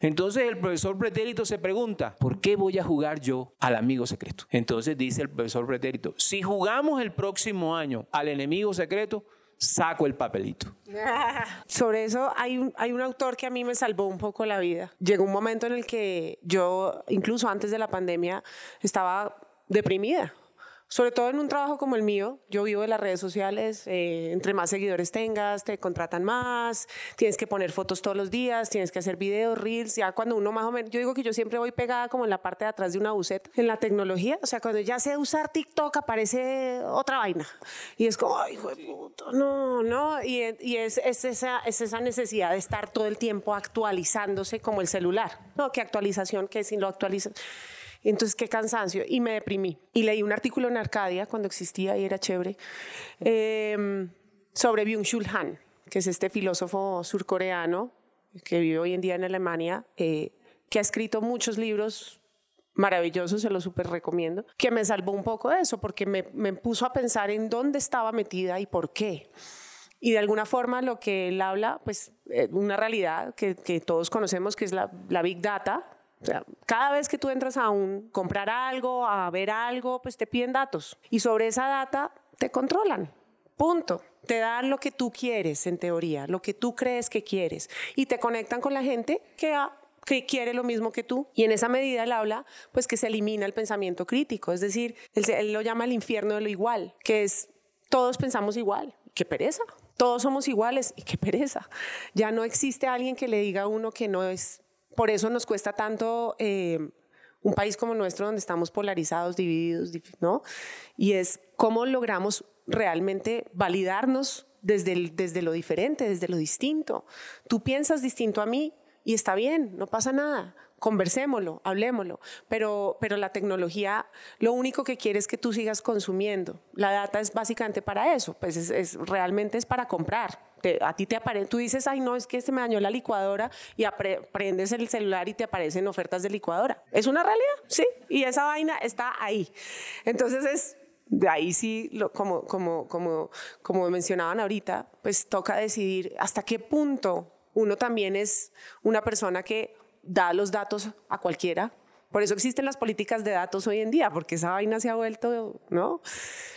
Entonces el profesor pretérito se pregunta, ¿por qué voy a jugar yo al amigo secreto? Entonces dice el profesor pretérito, si jugamos el próximo año al enemigo secreto, saco el papelito. [LAUGHS] Sobre eso hay un, hay un autor que a mí me salvó un poco la vida. Llegó un momento en el que yo, incluso antes de la pandemia, estaba deprimida sobre todo en un trabajo como el mío, yo vivo de las redes sociales, eh, entre más seguidores tengas, te contratan más, tienes que poner fotos todos los días, tienes que hacer videos, reels, ya cuando uno más o menos, yo digo que yo siempre voy pegada como en la parte de atrás de una buceta, en la tecnología, o sea, cuando ya sé usar TikTok aparece otra vaina, y es como, ay, hijo de puta, no, no, y, y es, es, esa, es esa necesidad de estar todo el tiempo actualizándose como el celular, ¿no? ¿Qué actualización? que si lo actualizas? Entonces, qué cansancio. Y me deprimí. Y leí un artículo en Arcadia cuando existía y era chévere em, sobre Byung-Chul Han, que es este filósofo surcoreano que vive hoy en día en Alemania, eh, que ha escrito muchos libros maravillosos, se los súper recomiendo, que me salvó un poco de eso, porque me, me, puso a pensar en dónde estaba metida y por qué. Y de alguna forma lo que él habla, pues eh, una realidad que, que, todos conocemos, que es la, la Big Data, o sea, cada vez que tú entras a un comprar algo, a ver algo, pues te piden datos y sobre esa data te controlan. Punto. Te dan lo que tú quieres en teoría, lo que tú crees que quieres y te conectan con la gente que quiere lo mismo que tú. Y en esa medida él habla, pues que se elimina el pensamiento crítico, es decir, él, él, lo llama el infierno de lo igual, que es todos pensamos igual, qué pereza, todos somos iguales y qué pereza. Ya no existe alguien que le diga a uno que no es por eso nos cuesta tanto eh, un país como nuestro donde estamos polarizados, divididos, ¿no? Y es cómo logramos realmente validarnos desde, desde lo diferente, desde lo distinto. Tú piensas distinto a mí y está bien, no pasa nada conversémoslo, hablemoslo, pero, pero la tecnología lo único que quiere es que tú sigas consumiendo. La data es básicamente para eso, pues es, realmente es para comprar. A ti te aparece, tú dices, ay no, es que se me dañó la licuadora y prendes el celular y te aparecen ofertas de licuadora. ¿Es una realidad? Sí, y esa vaina está ahí. Entonces es de ahí sí, como, como, como, como mencionaban ahorita, pues toca decidir hasta qué punto uno también es una persona que da los datos a cualquiera. Por eso existen las políticas de datos hoy en día, porque esa vaina se ha vuelto, ¿no?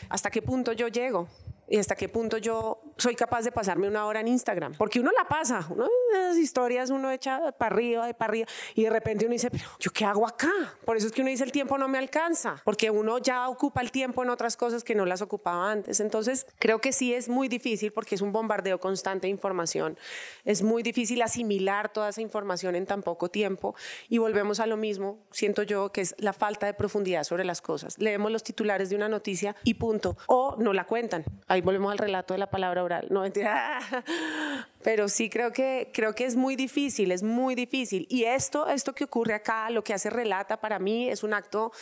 ¿Hasta qué punto yo llego? Y hasta qué punto yo soy capaz de pasarme una hora en Instagram. Porque uno la pasa, uno esas historias uno echa para arriba, de para arriba, y de repente uno dice, pero ¿yo qué hago acá? Por eso es que uno dice, el tiempo no me alcanza, porque uno ya ocupa el tiempo en otras cosas que no las ocupaba antes. Entonces, creo que sí es muy difícil porque es un bombardeo constante de información. Es muy difícil asimilar toda esa información en tan poco tiempo y volvemos a lo mismo, siento yo, que es la falta de profundidad sobre las cosas. Leemos los titulares de una noticia y punto, o no la cuentan ahí volvemos al relato de la palabra oral. No, mentira. [LAUGHS] Pero sí creo que, creo que es muy difícil, es muy difícil. Y esto, esto que ocurre acá, lo que hace relata para mí es un acto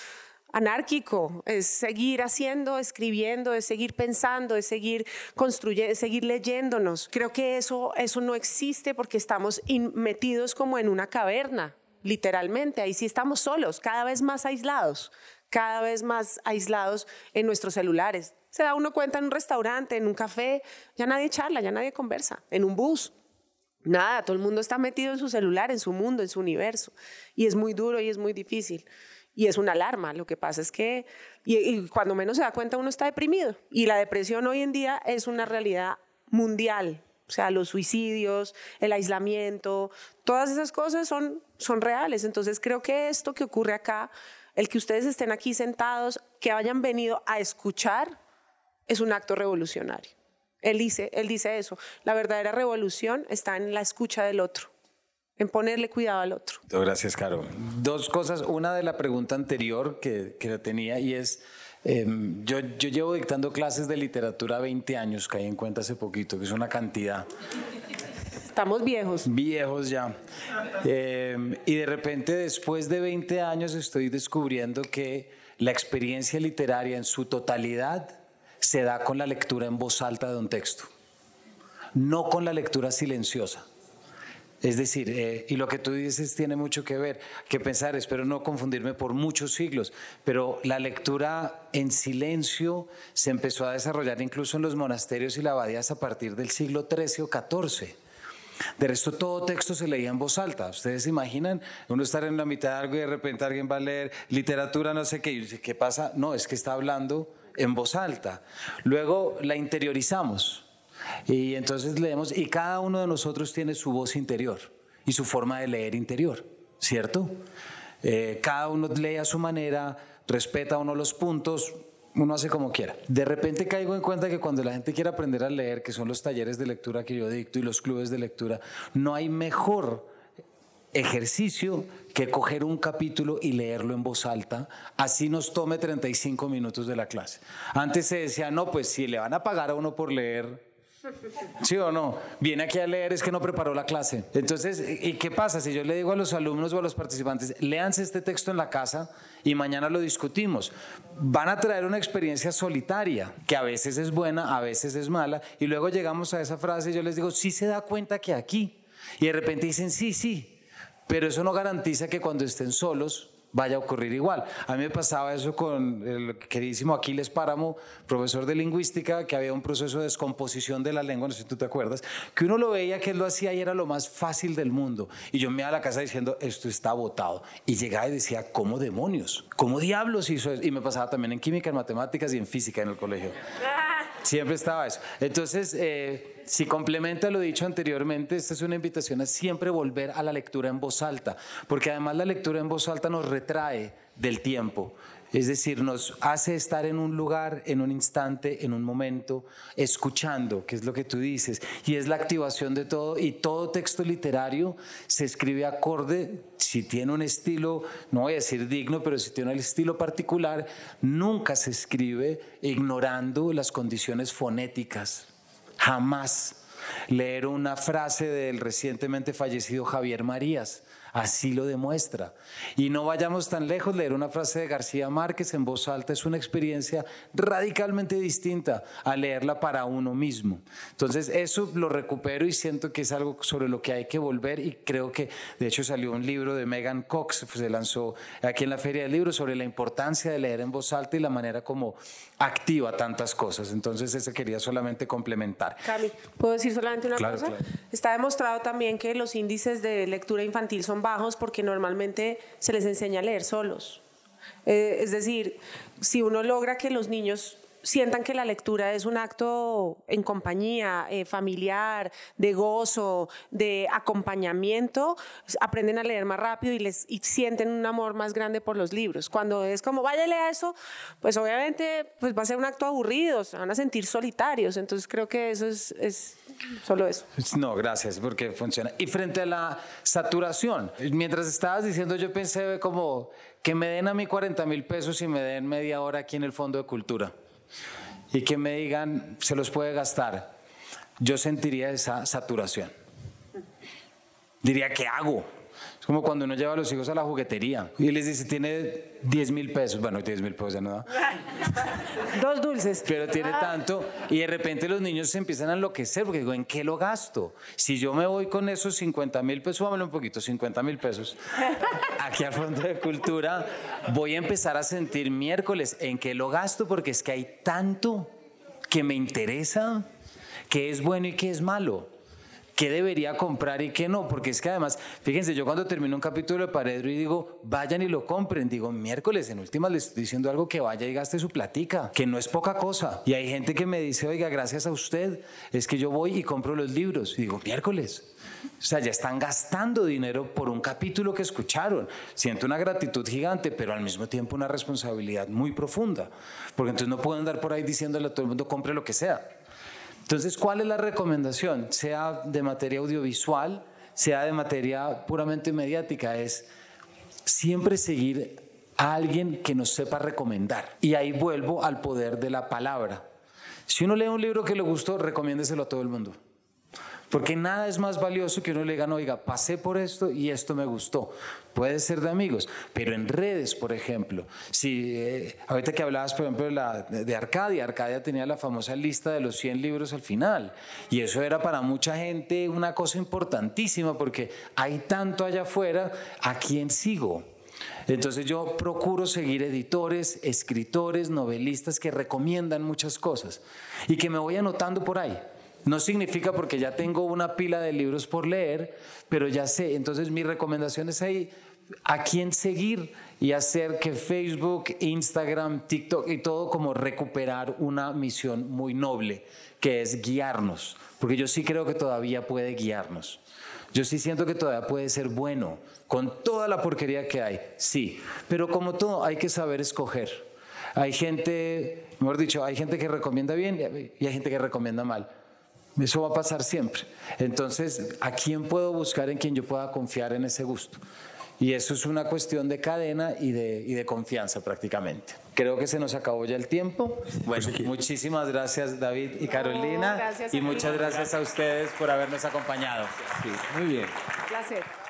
anárquico, es seguir haciendo, escribiendo, es seguir pensando, es seguir construyendo, es seguir leyéndonos. Creo que eso, eso no existe porque estamos metidos como en una caverna, literalmente. Ahí sí estamos solos, cada vez más aislados, cada vez más aislados en nuestros celulares se da uno cuenta en un restaurante, en un café, ya nadie charla, ya nadie conversa, en un bus. Nada, todo el mundo está metido en su celular, en su mundo, en su universo. Y es muy duro y es muy difícil. Y es una alarma. Lo que pasa es que, y, cuando menos se da cuenta, uno está deprimido. Y la depresión hoy en día es una realidad mundial. O sea, los suicidios, el aislamiento, todas esas cosas son, son reales. Entonces creo que esto que ocurre acá, el que ustedes estén aquí sentados, que hayan venido a escuchar es un acto revolucionario. Él dice, él dice eso, la verdadera revolución está en la escucha del otro, en ponerle cuidado al otro. Gracias, Caro. Dos cosas, una de la pregunta anterior que, que tenía y es, em, yo, yo llevo dictando clases de literatura 20 años, caí en cuenta hace poquito, que es una cantidad. Estamos viejos. Viejos ya. Eh, y de repente, después de 20 años, estoy descubriendo que la experiencia literaria en su totalidad se da con la lectura en voz alta de un texto, no con la lectura silenciosa. Es decir, eh, y lo que tú dices tiene mucho que ver, que pensar, espero no confundirme por muchos siglos, pero la lectura en silencio se empezó a desarrollar incluso en los monasterios y las abadías a partir del siglo XIII o XIV. De resto, todo texto se leía en voz alta. Ustedes se imaginan uno estar en la mitad de algo y de repente alguien va a leer literatura, no sé qué, y dice, ¿qué pasa? No, es que está hablando en voz alta. Luego la interiorizamos. Y entonces leemos, y cada uno de nosotros tiene su voz interior y su forma de leer interior, ¿cierto? Eh, cada uno lee a su manera, respeta uno los puntos, uno hace como quiera. De repente caigo en cuenta que cuando la gente quiere aprender a leer, que son los talleres de lectura que yo dicto y los clubes de lectura, no hay mejor ejercicio que coger un capítulo y leerlo en voz alta, así nos tome 35 minutos de la clase. Antes se decía, no, pues si le van a pagar a uno por leer, ¿Sí o no? Viene aquí a leer, es que no preparó la clase. Entonces, ¿y qué pasa? Si yo le digo a los alumnos o a los participantes, léanse este texto en la casa y mañana lo discutimos, van a traer una experiencia solitaria, que a veces es buena, a veces es mala, y luego llegamos a esa frase y yo les digo, sí se da cuenta que aquí, y de repente dicen, sí, sí, pero eso no garantiza que cuando estén solos vaya a ocurrir igual. A mí me pasaba eso con el queridísimo Aquiles Páramo, profesor de lingüística, que había un proceso de descomposición de la lengua, no sé si tú te acuerdas, que uno lo veía que él lo hacía y era lo más fácil del mundo. Y yo me iba a la casa diciendo, esto está botado. Y llegaba y decía, ¿cómo demonios? ¿Cómo diablos hizo eso? Y me pasaba también en química, en matemáticas y en física en el colegio. [LAUGHS] Siempre estaba eso. Entonces, eh, si complementa lo dicho anteriormente, esta es una invitación a siempre volver a la lectura en voz alta, porque además la lectura en voz alta nos retrae del tiempo. Es decir, nos hace estar en un lugar, en un instante, en un momento, escuchando, que es lo que tú dices, y es la activación de todo, y todo texto literario se escribe acorde, si tiene un estilo, no voy a decir digno, pero si tiene un estilo particular, nunca se escribe ignorando las condiciones fonéticas, jamás. Leer una frase del recientemente fallecido Javier Marías, Así lo demuestra. Y no vayamos tan lejos, leer una frase de García Márquez en voz alta es una experiencia radicalmente distinta a leerla para uno mismo. Entonces eso lo recupero y siento que es algo sobre lo que hay que volver y creo que de hecho salió un libro de Megan Cox, se lanzó aquí en la Feria del Libro sobre la importancia de leer en voz alta y la manera como activa tantas cosas. Entonces ese quería solamente complementar. Cami, ¿puedo decir solamente una cosa? Está demostrado también que los índices de lectura infantil son bajos porque normalmente se les enseña a leer solos. Eh, es decir, si uno logra que los niños sientan que la lectura es un acto en compañía, eh, familiar, de gozo, de acompañamiento, aprenden a leer más rápido y, les, y sienten un amor más grande por los libros. Cuando es como, vaya, lea eso, pues obviamente pues va a ser un acto aburrido, se van a sentir solitarios. Entonces creo que eso es, es solo eso. No, gracias, porque funciona. Y frente a la saturación, mientras estabas diciendo, yo pensé como que me den a mí 40 mil pesos y me den media hora aquí en el Fondo de Cultura y que me digan, se los puede gastar, yo sentiría esa saturación. Diría, ¿qué hago? Es como cuando uno lleva a los hijos a la juguetería y les dice, tiene 10 mil pesos. Bueno, 10 mil pesos ya no da. [LAUGHS] Dos dulces. Pero tiene tanto. Y de repente los niños se empiezan a enloquecer porque digo, ¿en qué lo gasto? Si yo me voy con esos 50 mil pesos, vámonos un poquito, 50 mil pesos, [LAUGHS] aquí al Fondo de Cultura, voy a empezar a sentir miércoles, ¿en qué lo gasto? Porque es que hay tanto que me interesa, que es bueno y que es malo qué debería comprar y qué no, porque es que además, fíjense, yo cuando termino un capítulo de Paredro y digo, vayan y lo compren, digo, miércoles, en últimas les estoy diciendo algo que vaya y gaste su platica, que no es poca cosa. Y hay gente que me dice, oiga, gracias a usted, es que yo voy y compro los libros. Y digo, miércoles. O sea, ya están gastando dinero por un capítulo que escucharon. Siento una gratitud gigante, pero al mismo tiempo una responsabilidad muy profunda. Porque entonces no puedo andar por ahí diciéndole a todo el mundo, compre lo que sea. Entonces, ¿cuál es la recomendación? Sea de materia audiovisual, sea de materia puramente mediática, es siempre seguir a alguien que nos sepa recomendar. Y ahí vuelvo al poder de la palabra. Si uno lee un libro que le gustó, recomiéndeselo a todo el mundo. Porque nada es más valioso que uno le diga, oiga, pasé por esto y esto me gustó. Puede ser de amigos, pero en redes, por ejemplo, si eh, ahorita que hablabas, por ejemplo, de, de Arcadia, Arcadia tenía la famosa lista de los 100 libros al final, y eso era para mucha gente una cosa importantísima, porque hay tanto allá afuera, ¿a quién sigo? Entonces yo procuro seguir editores, escritores, novelistas que recomiendan muchas cosas y que me voy anotando por ahí. No significa porque ya tengo una pila de libros por leer, pero ya sé. Entonces mi recomendación es ahí a quién seguir y hacer que Facebook, Instagram, TikTok y todo como recuperar una misión muy noble, que es guiarnos, porque yo sí creo que todavía puede guiarnos. Yo sí siento que todavía puede ser bueno, con toda la porquería que hay, sí, pero como todo hay que saber escoger. Hay gente, mejor dicho, hay gente que recomienda bien y hay gente que recomienda mal. Eso va a pasar siempre. Entonces, ¿a quién puedo buscar en quien yo pueda confiar en ese gusto? Y eso es una cuestión de cadena y de, y de confianza prácticamente. Creo que se nos acabó ya el tiempo. Bueno, muchísimas gracias David y Carolina. gracias y muchas gracias a ustedes por habernos acompañado. muy bien. Un placer.